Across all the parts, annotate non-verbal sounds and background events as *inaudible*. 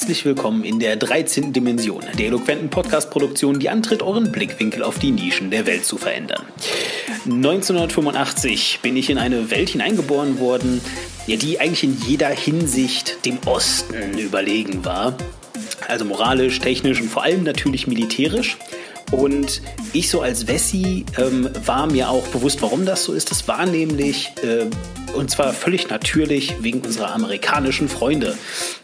herzlich willkommen in der 13. Dimension, der eloquenten Podcast-Produktion, die antritt, euren Blickwinkel auf die Nischen der Welt zu verändern. 1985 bin ich in eine Welt hineingeboren worden, die eigentlich in jeder Hinsicht dem Osten überlegen war. Also moralisch, technisch und vor allem natürlich militärisch. Und ich so als Wessi ähm, war mir auch bewusst, warum das so ist. Das war nämlich, äh, und zwar völlig natürlich, wegen unserer amerikanischen Freunde,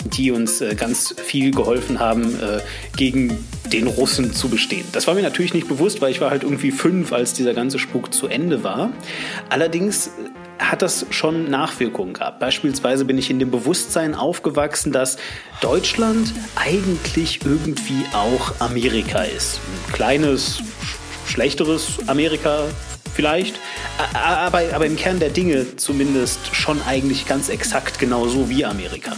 die uns äh, ganz viel geholfen haben, äh, gegen den Russen zu bestehen. Das war mir natürlich nicht bewusst, weil ich war halt irgendwie fünf, als dieser ganze Spuk zu Ende war. Allerdings hat das schon Nachwirkungen gehabt. Beispielsweise bin ich in dem Bewusstsein aufgewachsen, dass Deutschland eigentlich irgendwie auch Amerika ist. Ein kleines, schlechteres Amerika vielleicht, aber, aber im Kern der Dinge zumindest schon eigentlich ganz exakt genauso wie Amerika.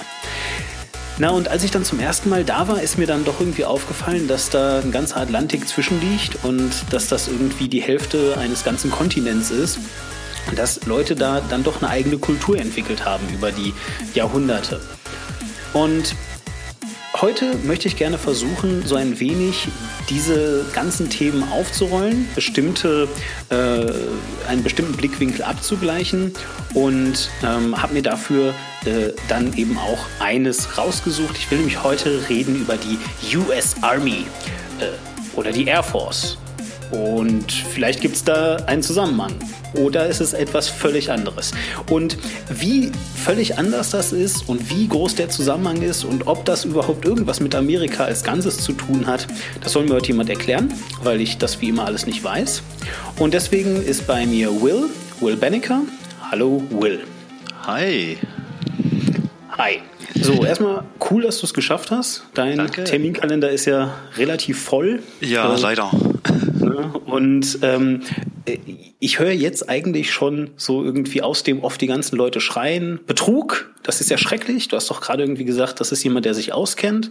Na, und als ich dann zum ersten Mal da war, ist mir dann doch irgendwie aufgefallen, dass da ein ganzer Atlantik zwischenliegt und dass das irgendwie die Hälfte eines ganzen Kontinents ist dass Leute da dann doch eine eigene Kultur entwickelt haben über die Jahrhunderte. Und heute möchte ich gerne versuchen, so ein wenig diese ganzen Themen aufzurollen, bestimmte, äh, einen bestimmten Blickwinkel abzugleichen und ähm, habe mir dafür äh, dann eben auch eines rausgesucht. Ich will nämlich heute reden über die US Army äh, oder die Air Force. Und vielleicht gibt es da einen Zusammenhang. Oder ist es etwas völlig anderes? Und wie völlig anders das ist und wie groß der Zusammenhang ist und ob das überhaupt irgendwas mit Amerika als Ganzes zu tun hat, das soll mir heute jemand erklären, weil ich das wie immer alles nicht weiß. Und deswegen ist bei mir Will, Will Benneker. Hallo Will. Hi. Hi. So, erstmal cool, dass du es geschafft hast. Dein Danke. Terminkalender ist ja relativ voll. Ja, äh, leider. *laughs* Und ähm, ich höre jetzt eigentlich schon so irgendwie aus dem oft die ganzen Leute schreien. Betrug, das ist ja schrecklich. Du hast doch gerade irgendwie gesagt, das ist jemand, der sich auskennt.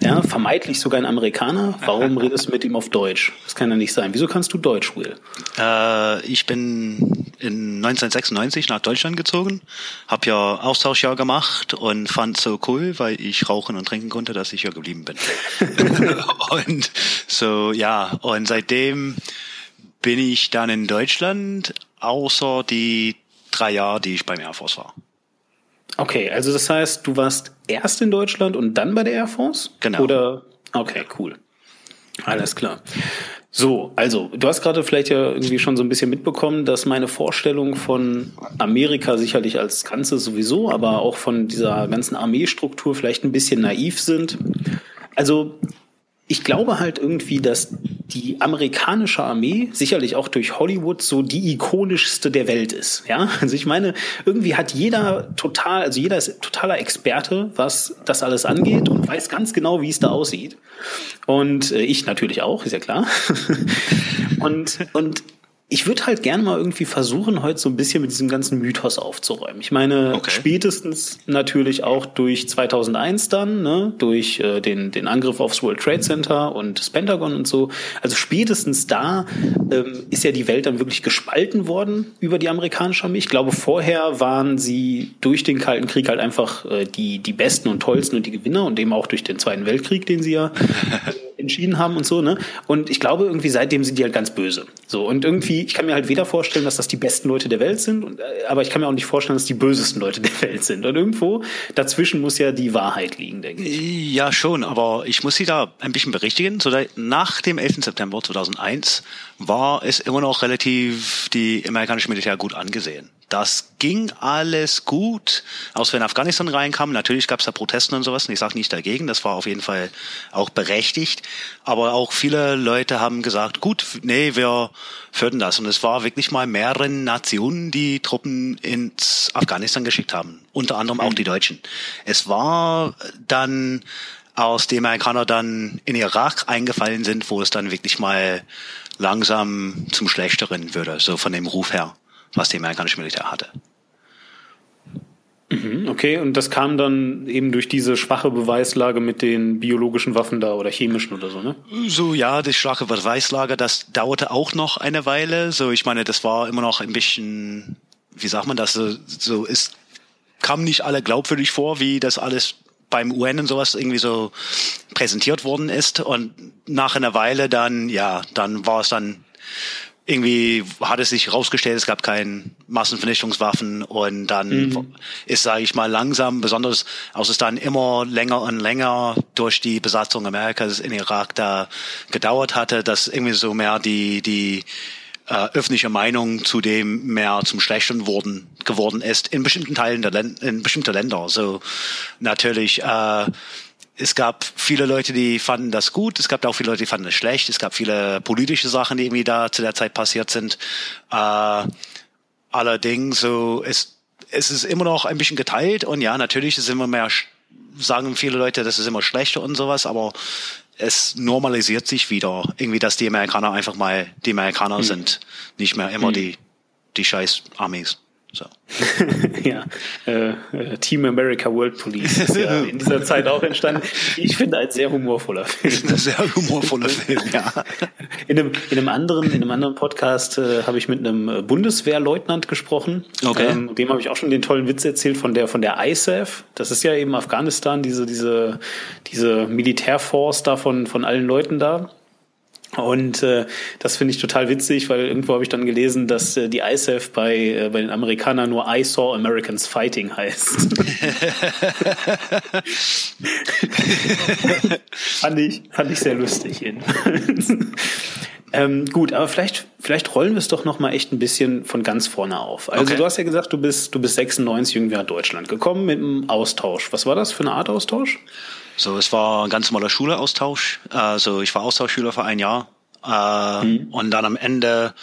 Ja, vermeintlich sogar ein Amerikaner. Warum *laughs* redest du mit ihm auf Deutsch? Das kann ja nicht sein. Wieso kannst du Deutsch, Will? Äh, ich bin in 1996 nach Deutschland gezogen, habe ja Austauschjahr gemacht und fand so cool, weil ich rauchen und trinken konnte, dass ich hier geblieben bin. *laughs* und so, ja, und seitdem bin ich dann in Deutschland, außer die drei Jahre, die ich beim Air Force war. Okay, also das heißt, du warst erst in Deutschland und dann bei der Air Force? Genau. Oder okay, cool. Alles klar. So, also du hast gerade vielleicht ja irgendwie schon so ein bisschen mitbekommen, dass meine Vorstellung von Amerika sicherlich als Ganzes sowieso, aber auch von dieser ganzen Armeestruktur vielleicht ein bisschen naiv sind. Also ich glaube halt irgendwie, dass die amerikanische Armee sicherlich auch durch Hollywood so die ikonischste der Welt ist. Ja, also ich meine, irgendwie hat jeder total, also jeder ist totaler Experte, was das alles angeht und weiß ganz genau, wie es da aussieht. Und äh, ich natürlich auch, ist ja klar. *laughs* und und ich würde halt gerne mal irgendwie versuchen, heute so ein bisschen mit diesem ganzen Mythos aufzuräumen. Ich meine, okay. spätestens natürlich auch durch 2001 dann, ne, durch äh, den, den Angriff aufs World Trade Center und das Pentagon und so. Also spätestens da ähm, ist ja die Welt dann wirklich gespalten worden über die amerikanische Armee. Ich glaube, vorher waren sie durch den Kalten Krieg halt einfach äh, die, die Besten und Tollsten und die Gewinner und eben auch durch den Zweiten Weltkrieg, den sie ja *laughs* entschieden haben und so, ne? Und ich glaube, irgendwie seitdem sind die halt ganz böse. So, und irgendwie, ich kann mir halt weder vorstellen, dass das die besten Leute der Welt sind, und, äh, aber ich kann mir auch nicht vorstellen, dass die bösesten Leute der Welt sind. Und irgendwo dazwischen muss ja die Wahrheit liegen, denke ich. Ja, schon, aber ich muss Sie da ein bisschen berichtigen. So, nach dem 11. September 2001 war es immer noch relativ die amerikanische Militär gut angesehen. Das ging alles gut, aus wenn Afghanistan reinkam. Natürlich gab es da Protesten und sowas. Und ich sage nicht dagegen, das war auf jeden Fall auch berechtigt. Aber auch viele Leute haben gesagt, gut, nee, wir fördern das. Und es war wirklich mal mehrere Nationen, die Truppen ins Afghanistan geschickt haben. Unter anderem auch mhm. die Deutschen. Es war dann aus dem Amerikaner dann in Irak eingefallen sind, wo es dann wirklich mal langsam zum Schlechteren würde, so von dem Ruf her was die amerikanische Militär hatte. Mhm, okay, und das kam dann eben durch diese schwache Beweislage mit den biologischen Waffen da oder chemischen oder so, ne? So, ja, die schwache Beweislage, das dauerte auch noch eine Weile. So, ich meine, das war immer noch ein bisschen, wie sagt man das, so, so ist, kam nicht alle glaubwürdig vor, wie das alles beim UN und sowas irgendwie so präsentiert worden ist und nach einer Weile dann, ja, dann war es dann irgendwie hat es sich herausgestellt, es gab keine Massenvernichtungswaffen und dann mhm. ist, sage ich mal, langsam, besonders als es dann immer länger und länger durch die Besatzung Amerikas in Irak da gedauert hatte, dass irgendwie so mehr die die äh, öffentliche Meinung zu dem mehr zum Schlechten wurden, geworden ist in bestimmten Teilen der Länder, in bestimmte Länder. So natürlich äh, es gab viele Leute, die fanden das gut, es gab auch viele Leute, die fanden es schlecht, es gab viele politische Sachen, die irgendwie da zu der Zeit passiert sind. Äh, allerdings so es es ist immer noch ein bisschen geteilt und ja, natürlich ist immer mehr sagen viele Leute, das ist immer schlechter und sowas, aber es normalisiert sich wieder irgendwie, dass die Amerikaner einfach mal die Amerikaner hm. sind, nicht mehr immer hm. die die scheiß Armees. So. *laughs* ja, äh, äh, Team America World Police ist ja in dieser Zeit auch entstanden. Ich finde ein sehr humorvoller Film. Ein sehr humorvoller Film, ja. In einem, in einem anderen, in einem anderen Podcast äh, habe ich mit einem Bundeswehrleutnant gesprochen. Okay. Ähm, dem habe ich auch schon den tollen Witz erzählt von der von der ISAF. Das ist ja eben Afghanistan, diese diese diese Militärforce da von von allen Leuten da. Und äh, das finde ich total witzig, weil irgendwo habe ich dann gelesen, dass äh, die ISAF bei, äh, bei den Amerikanern nur I saw Americans fighting heißt. *laughs* fand, ich, fand ich sehr lustig. ähm, gut, aber vielleicht, vielleicht rollen wir es doch noch mal echt ein bisschen von ganz vorne auf. Also okay. du hast ja gesagt, du bist, du bist 96 irgendwie nach Deutschland gekommen mit einem Austausch. Was war das für eine Art Austausch? So, es war ein ganz normaler Schuleaustausch. Also ich war Austauschschüler für ein Jahr. Äh, mhm. Und dann am Ende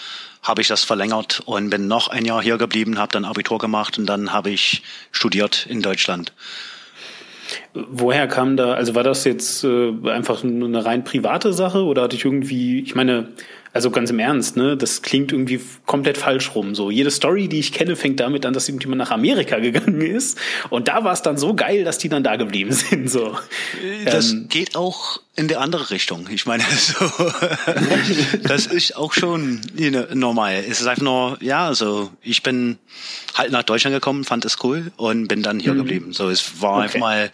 habe ich das verlängert und bin noch ein Jahr hier geblieben, habe dann Abitur gemacht und dann habe ich studiert in Deutschland. Woher kam da, also war das jetzt äh, einfach eine rein private Sache oder hatte ich irgendwie, ich meine, also ganz im Ernst, ne? Das klingt irgendwie komplett falsch rum. So jede Story, die ich kenne, fängt damit an, dass irgendjemand nach Amerika *laughs* gegangen ist. Und da war es dann so geil, dass die dann da geblieben sind. So. Das ähm, geht auch in die andere Richtung. Ich meine, *laughs* so, das ist auch schon normal. Es ist einfach nur, ja, also ich bin halt nach Deutschland gekommen, fand es cool und bin dann hier mhm. geblieben. So, es war okay. einfach mal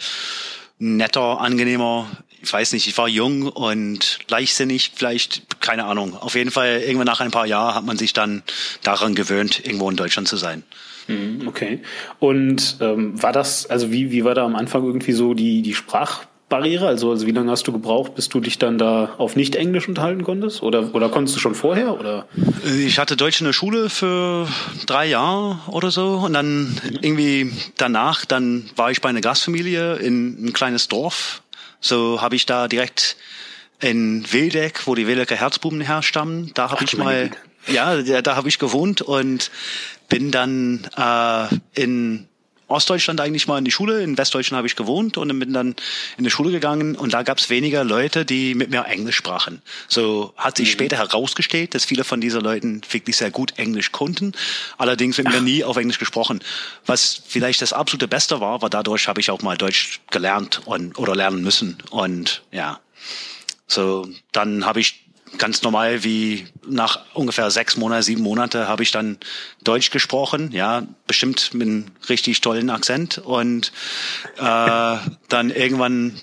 netter, angenehmer ich weiß nicht, ich war jung und leichtsinnig, vielleicht, keine Ahnung. Auf jeden Fall, irgendwann nach ein paar Jahren hat man sich dann daran gewöhnt, irgendwo in Deutschland zu sein. Mhm, okay. Und ähm, war das, also wie, wie war da am Anfang irgendwie so die, die Sprachbarriere? Also, also wie lange hast du gebraucht, bis du dich dann da auf Nicht-Englisch unterhalten konntest? Oder, oder konntest du schon vorher? Oder? Ich hatte Deutsch in der Schule für drei Jahre oder so. Und dann irgendwie danach, dann war ich bei einer Gastfamilie in ein kleines Dorf so habe ich da direkt in Wildeck, wo die Wildecker Herzbuben herstammen, da habe ich mal, ja, da, habe ich gewohnt und bin dann äh, in Ostdeutschland eigentlich mal in die Schule, in Westdeutschland habe ich gewohnt und bin dann in die Schule gegangen und da gab es weniger Leute, die mit mir Englisch sprachen. So hat sich mhm. später herausgestellt, dass viele von diesen Leuten wirklich sehr gut Englisch konnten, allerdings mit Ach. mir nie auf Englisch gesprochen. Was vielleicht das absolute Beste war, war dadurch habe ich auch mal Deutsch gelernt und oder lernen müssen und ja. So, dann habe ich ganz normal wie nach ungefähr sechs Monate, sieben Monate habe ich dann Deutsch gesprochen, ja, bestimmt mit einem richtig tollen Akzent und äh, dann irgendwann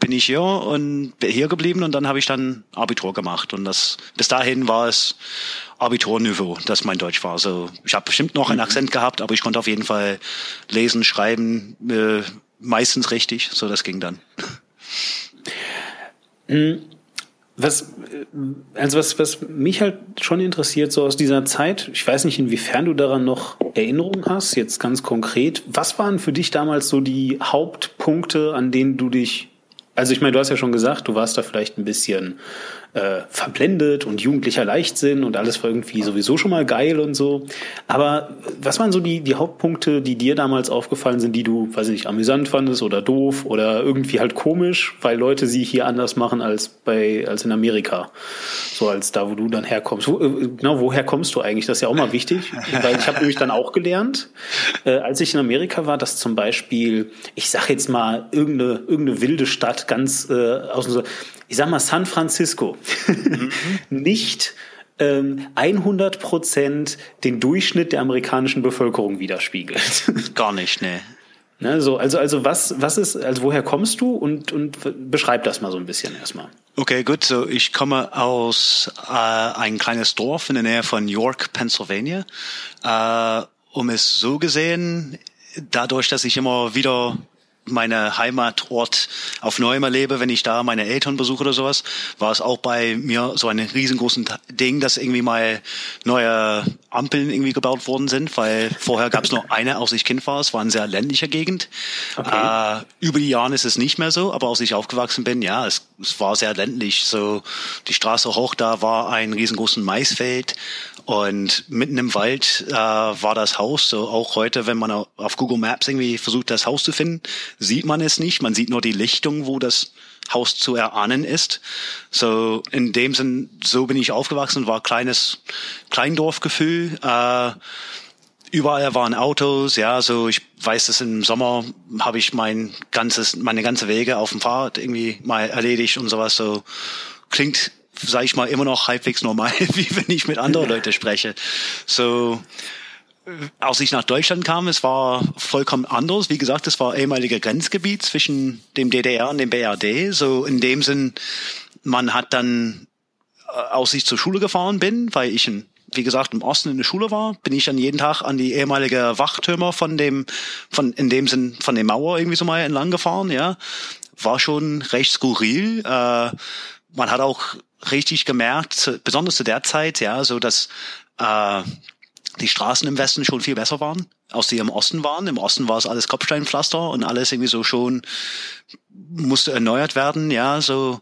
bin ich hier und hier geblieben und dann habe ich dann Abitur gemacht und das bis dahin war es Abiturniveau, das mein Deutsch war. Also ich habe bestimmt noch einen mhm. Akzent gehabt, aber ich konnte auf jeden Fall lesen, schreiben, äh, meistens richtig, so das ging dann. Mhm. Was, also was, was mich halt schon interessiert, so aus dieser Zeit, ich weiß nicht, inwiefern du daran noch Erinnerungen hast, jetzt ganz konkret. Was waren für dich damals so die Hauptpunkte, an denen du dich, also ich meine, du hast ja schon gesagt, du warst da vielleicht ein bisschen äh, verblendet und jugendlicher Leichtsinn und alles war irgendwie sowieso schon mal geil und so. Aber was waren so die, die Hauptpunkte, die dir damals aufgefallen sind, die du, weiß ich nicht, amüsant fandest oder doof oder irgendwie halt komisch, weil Leute sie hier anders machen als bei, als in Amerika? So als da, wo du dann herkommst. Wo, äh, genau, woher kommst du eigentlich? Das ist ja auch mal wichtig, weil ich habe nämlich dann auch gelernt, äh, als ich in Amerika war, dass zum Beispiel, ich sag jetzt mal, irgendeine, irgendeine wilde Stadt ganz äh, aus ich sag mal San Francisco, mhm. *laughs* nicht ähm, 100 Prozent den Durchschnitt der amerikanischen Bevölkerung widerspiegelt. *laughs* Gar nicht, ne. Ne, so, also, also was, was ist, also woher kommst du und, und beschreib das mal so ein bisschen erstmal. Okay, gut. So, ich komme aus äh, ein kleines Dorf in der Nähe von York, Pennsylvania. Äh, um es so gesehen, dadurch, dass ich immer wieder meine Heimatort auf Neuem erlebe, wenn ich da meine Eltern besuche oder sowas, war es auch bei mir so ein riesengroßes Ding, dass irgendwie mal neue Ampeln irgendwie gebaut worden sind, weil vorher gab es nur eine, als ich Kind war. Es war eine sehr ländliche Gegend. Okay. Äh, über die Jahre ist es nicht mehr so, aber als ich aufgewachsen bin, ja, es, es war sehr ländlich. So die Straße hoch, da war ein riesengroßes Maisfeld und mitten im Wald äh, war das Haus. So auch heute, wenn man auf Google Maps irgendwie versucht, das Haus zu finden, sieht man es nicht. Man sieht nur die Lichtung, wo das Haus zu erahnen ist. So in dem Sinn, so bin ich aufgewachsen, war kleines Kleindorfgefühl. Äh, überall waren Autos, ja, so ich weiß, dass im Sommer habe ich mein ganzes, meine ganze Wege auf dem Fahrrad irgendwie mal erledigt und sowas. So klingt sage ich mal, immer noch halbwegs normal, *laughs* wie wenn ich mit anderen Leuten spreche. So, als ich nach Deutschland kam, es war vollkommen anders. Wie gesagt, es war ehemaliger Grenzgebiet zwischen dem DDR und dem BRD. So in dem Sinn, man hat dann, äh, als ich zur Schule gefahren bin, weil ich in wie gesagt, im Osten in der Schule war, bin ich dann jeden Tag an die ehemalige Wachtürmer von dem, von, in dem Sinn, von der Mauer irgendwie so mal entlang gefahren, ja. War schon recht skurril. Äh, man hat auch richtig gemerkt, besonders zu der Zeit, ja, so dass äh, die Straßen im Westen schon viel besser waren, als die im Osten waren. Im Osten war es alles Kopfsteinpflaster und alles irgendwie so schon musste erneuert werden, ja, so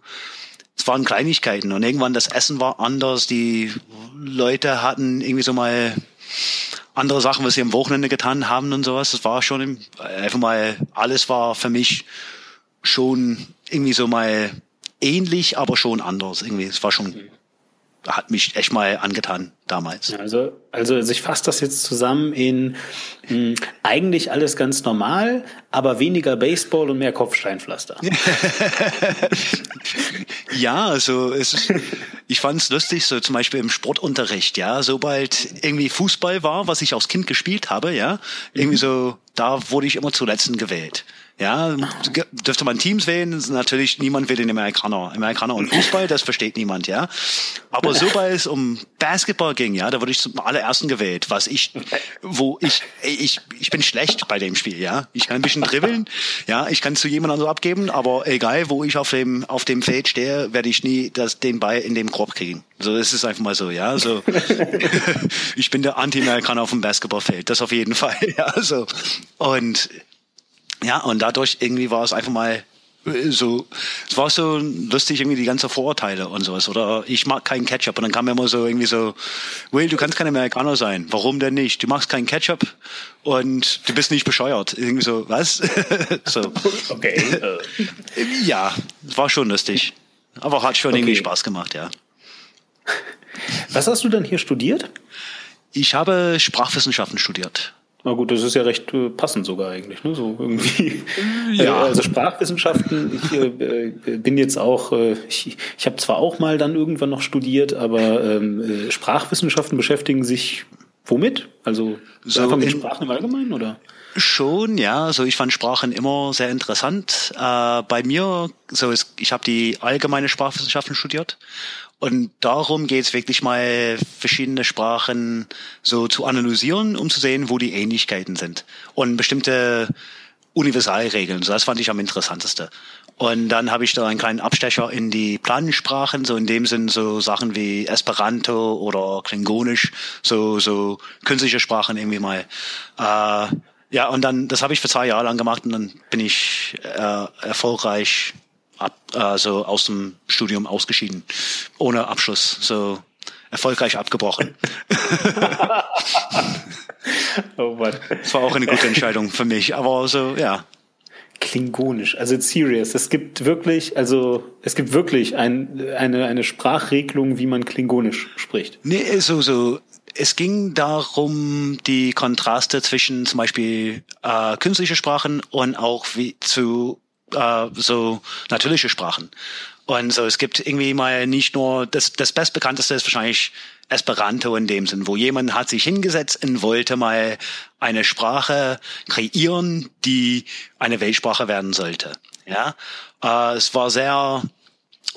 es waren Kleinigkeiten und irgendwann das Essen war anders, die Leute hatten irgendwie so mal andere Sachen, was sie am Wochenende getan haben und sowas. Das war schon einfach mal, alles war für mich schon irgendwie so mal ähnlich, aber schon anders. Irgendwie, es war schon, hat mich echt mal angetan damals. Also, also, ich fasse das jetzt zusammen in mh, hm, eigentlich alles ganz normal, aber weniger Baseball und mehr Kopfsteinpflaster. *laughs* ja, also es ist, ich fand es lustig, so zum Beispiel im Sportunterricht, ja, sobald irgendwie Fußball war, was ich als Kind gespielt habe, ja, irgendwie so, da wurde ich immer zuletzt gewählt. Ja, dürfte man Teams wählen, natürlich niemand will den Amerikaner. Amerikaner und Fußball, das versteht niemand, ja. Aber sobald es um Basketball ging, ja, da wurde ich zum allerersten gewählt, was ich, wo ich, ich, ich bin schlecht bei dem Spiel, ja. Ich kann ein bisschen dribbeln, ja, ich kann zu jemandem so abgeben, aber egal, wo ich auf dem, auf dem Feld stehe, werde ich nie das, den Ball in dem Korb kriegen. So, das ist einfach mal so, ja, so. *laughs* ich bin der Anti-Amerikaner auf dem Basketballfeld, das auf jeden Fall, *laughs* ja, so. Und, ja, und dadurch irgendwie war es einfach mal äh, so, es war so lustig irgendwie die ganzen Vorurteile und sowas. Oder ich mag keinen Ketchup. Und dann kam mir immer so irgendwie so, Will, du kannst kein Amerikaner sein. Warum denn nicht? Du magst keinen Ketchup und du bist nicht bescheuert. Irgendwie so, was? *laughs* so. Okay. ja, war schon lustig. Aber hat schon okay. irgendwie Spaß gemacht, ja. Was hast du denn hier studiert? Ich habe Sprachwissenschaften studiert. Na gut, das ist ja recht äh, passend sogar eigentlich, ne? So irgendwie. *laughs* Ja. Äh, also Sprachwissenschaften, ich äh, äh, bin jetzt auch, äh, ich, ich habe zwar auch mal dann irgendwann noch studiert, aber ähm, äh, Sprachwissenschaften beschäftigen sich womit? Also so einfach mit Sprachen im Allgemeinen oder? Schon, ja. Also ich fand Sprachen immer sehr interessant. Äh, bei mir, so ist, ich habe die allgemeine Sprachwissenschaften studiert und darum geht es wirklich mal, verschiedene Sprachen so zu analysieren, um zu sehen, wo die Ähnlichkeiten sind. Und bestimmte Universalregeln. So, das fand ich am interessantesten. Und dann habe ich da einen kleinen Abstecher in die Planensprachen, so in dem Sinn so Sachen wie Esperanto oder Klingonisch, so, so künstliche Sprachen irgendwie mal. Äh, ja, und dann, das habe ich für zwei Jahre lang gemacht und dann bin ich äh, erfolgreich ab, also aus dem Studium ausgeschieden, ohne Abschluss, so erfolgreich abgebrochen. *laughs* oh Mann. Das war auch eine gute Entscheidung für mich, aber so, ja. Klingonisch, also serious. Es gibt wirklich, also es gibt wirklich ein, eine, eine Sprachregelung, wie man Klingonisch spricht. Nee, so, so. Es ging darum, die Kontraste zwischen zum Beispiel äh, künstliche Sprachen und auch wie zu äh, so natürliche Sprachen. Und so, es gibt irgendwie mal nicht nur, das, das bestbekannteste ist wahrscheinlich Esperanto in dem Sinn, wo jemand hat sich hingesetzt und wollte mal eine Sprache kreieren, die eine Weltsprache werden sollte. Ja, äh, es war sehr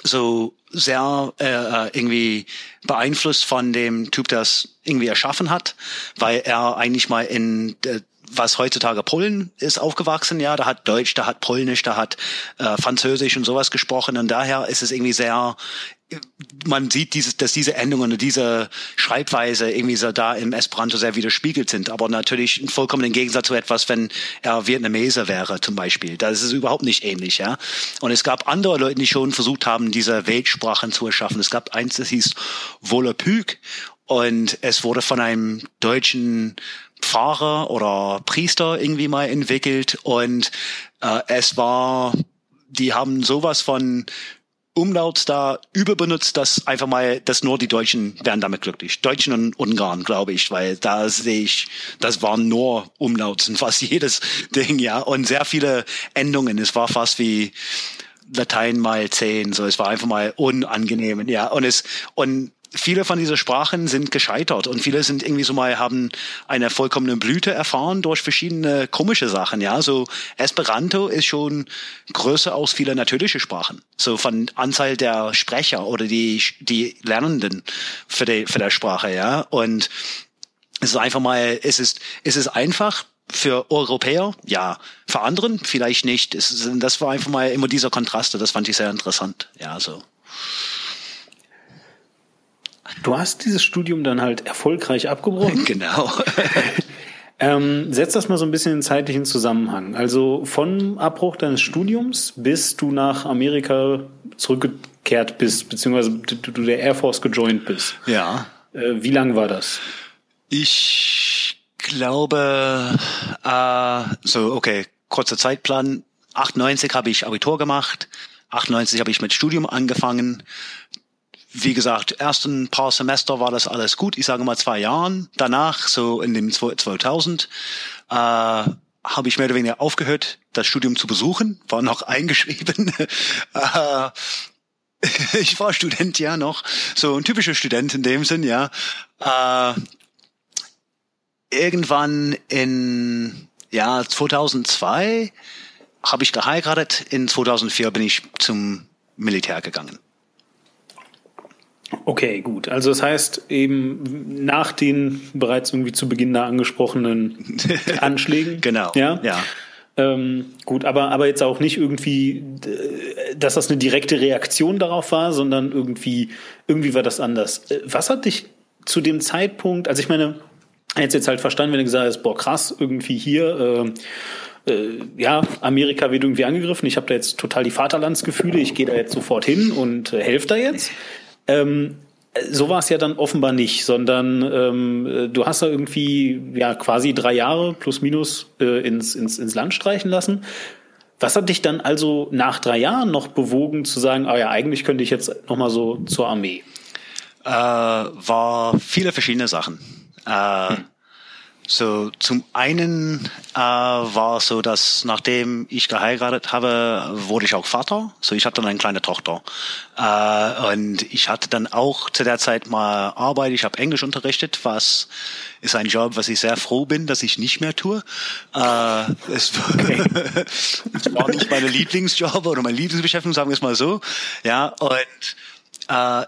so sehr äh, äh irgendwie beeinflusst von dem Typ, es irgendwie erschaffen hat, weil er eigentlich mal in äh, was heutzutage Polen ist aufgewachsen, ja, da hat Deutsch, da hat Polnisch, da hat äh, Französisch und sowas gesprochen und daher ist es irgendwie sehr man sieht dieses, dass diese Endungen und diese Schreibweise irgendwie so da im Esperanto sehr widerspiegelt sind, aber natürlich vollkommen im Gegensatz zu etwas, wenn er Vietnameser wäre zum Beispiel. Da ist es überhaupt nicht ähnlich, ja. Und es gab andere Leute, die schon versucht haben, diese Weltsprachen zu erschaffen. Es gab eins, das hieß Volapük und es wurde von einem deutschen Pfarrer oder Priester irgendwie mal entwickelt und äh, es war, die haben sowas von Umlauts da überbenutzt, dass einfach mal, dass nur die Deutschen wären damit glücklich. Deutschen und Ungarn, glaube ich, weil da sehe ich, das waren nur Umlauts *laughs* in fast jedes Ding, ja, und sehr viele Endungen. Es war fast wie Latein mal zehn, so es war einfach mal unangenehm, ja, und es und viele von diesen Sprachen sind gescheitert und viele sind irgendwie so mal haben eine vollkommene Blüte erfahren durch verschiedene komische Sachen. Ja, so Esperanto ist schon größer aus viele natürliche Sprachen. So von Anzahl der Sprecher oder die die Lernenden für die für der Sprache. Ja, und es ist einfach mal es ist es ist einfach für Europäer, ja. Für anderen vielleicht nicht. Das war einfach mal immer dieser Kontrast. Das fand ich sehr interessant. Ja, so. Du hast dieses Studium dann halt erfolgreich abgebrochen. *laughs* Genau. *laughs* ähm, setz das mal so ein bisschen in zeitlichen Zusammenhang. Also von Abbruch deines Studiums bis du nach Amerika zurückgekehrt bist, beziehungsweise du der Air Force gejoint bist. Ja. Äh, wie lang war das? Ich glaube, äh, so, okay, kurzer Zeitplan. 98 habe ich Abitur gemacht. 98 habe ich mit Studium angefangen wie gesagt, ersten paar Semester war das alles gut. Ich sage mal zwei Jahren. Danach, so in dem 2000, äh, habe ich mehr oder weniger aufgehört, das Studium zu besuchen, war noch *laughs* eingeschrieben. äh, ich war Student ja noch, so ein typischer Student in dem Sinn, ja. Äh, irgendwann in ja 2002 habe ich geheiratet. In 2004 bin ich zum Militär gegangen. Okay, gut. Also das heißt eben nach den bereits irgendwie zu Beginn da angesprochenen *laughs* Anschlägen. genau. Ja. ja. Ähm, gut, aber, aber jetzt auch nicht irgendwie, dass das eine direkte Reaktion darauf war, sondern irgendwie, irgendwie war das anders. Äh, was hat dich zu dem Zeitpunkt, also ich meine, jetzt jetzt halt verstanden, wenn du gesagt hast, boah, krass, irgendwie hier, äh, äh, ja, Amerika wird irgendwie angegriffen, ich habe da jetzt total die Vaterlandsgefühle, ich gehe da jetzt sofort hin und äh, helfe da jetzt. Ähm, so war es ja dann offenbar nicht, sondern ähm, du hast da irgendwie ja quasi drei Jahre plus minus äh, ins, ins, ins Land streichen lassen. Was hat dich dann also nach drei Jahren noch bewogen zu sagen, ah ja, eigentlich könnte ich jetzt noch mal so zur Armee? Äh, war viele verschiedene Sachen. Äh, hm. So, zum einen äh, war so, dass nachdem ich geheiratet habe, wurde ich auch Vater. So, ich hatte dann eine kleine Tochter. Äh, und ich hatte dann auch zu der Zeit mal Arbeit. Ich habe Englisch unterrichtet, was ist ein Job, was ich sehr froh bin, dass ich nicht mehr tue. Äh, es, okay. *laughs* es war nicht meine Lieblingsjob oder meine Lieblingsbeschäftigung, sagen wir es mal so. Ja, und äh,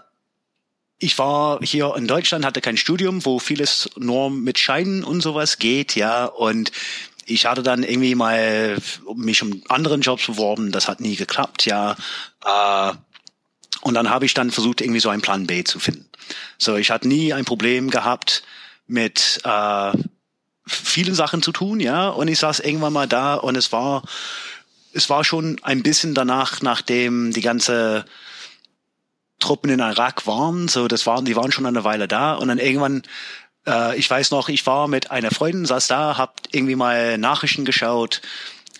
ich war hier in Deutschland, hatte kein Studium, wo vieles nur mit Scheinen und sowas geht, ja, und ich hatte dann irgendwie mal mich um anderen Jobs beworben, das hat nie geklappt, ja. Äh, und dann habe ich dann versucht, irgendwie so einen Plan B zu finden. So, ich hatte nie ein Problem gehabt mit äh, vielen Sachen zu tun, ja. Und ich saß irgendwann mal da und es war, es war schon ein bisschen danach, nachdem die ganze Truppen in Irak waren. So, das waren, die waren schon eine Weile da und dann irgendwann äh, ich weiß noch, ich war mit einer Freundin, saß da, hab irgendwie mal Nachrichten geschaut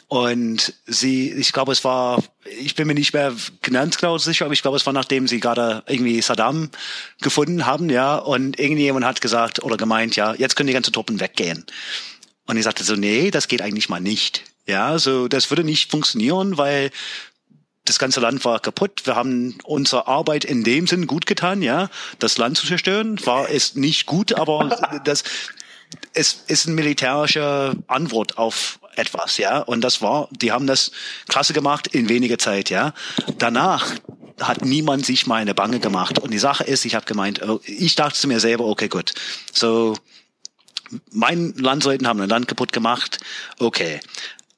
und sie, ich glaube, es war, ich bin mir nicht mehr ganz genau sicher, aber ich glaube, es war nachdem sie gerade irgendwie Saddam gefunden haben, ja, und irgendjemand hat gesagt oder gemeint, ja, jetzt können die ganzen Truppen weggehen. Und ich sagte so, nee, das geht eigentlich mal nicht. Ja, so, das würde nicht funktionieren, weil das ganze Land war kaputt. Wir haben unsere Arbeit in dem Sinn gut getan, ja. Das Land zu zerstören war es nicht gut, aber *laughs* das, es ist eine militärische Antwort auf etwas, ja. Und das war, die haben das klasse gemacht in weniger Zeit, ja. Danach hat niemand sich mal eine Bange gemacht. Und die Sache ist, ich habe gemeint, oh, ich dachte zu mir selber, okay, gut. So, mein Landsleuten haben ein Land kaputt gemacht. Okay.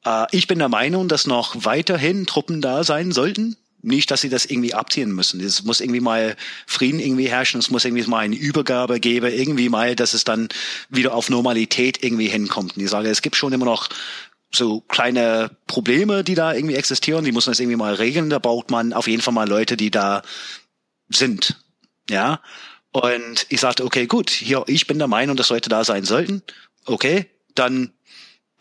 Äh, ich bin der Meinung, dass noch weiterhin Truppen da sein sollten. Nicht, dass sie das irgendwie abziehen müssen. Es muss irgendwie mal Frieden irgendwie herrschen. Es muss irgendwie mal eine Übergabe geben. Irgendwie mal, dass es dann wieder auf Normalität irgendwie hinkommt. Und ich sage, es gibt schon immer noch so kleine Probleme, die da irgendwie existieren. Die muss man das irgendwie mal regeln. Da braucht man auf jeden Fall mal Leute, die da sind. Ja. Und ich sagte, okay, gut, hier, ich bin der Meinung, dass Leute da sein sollten. Okay, dann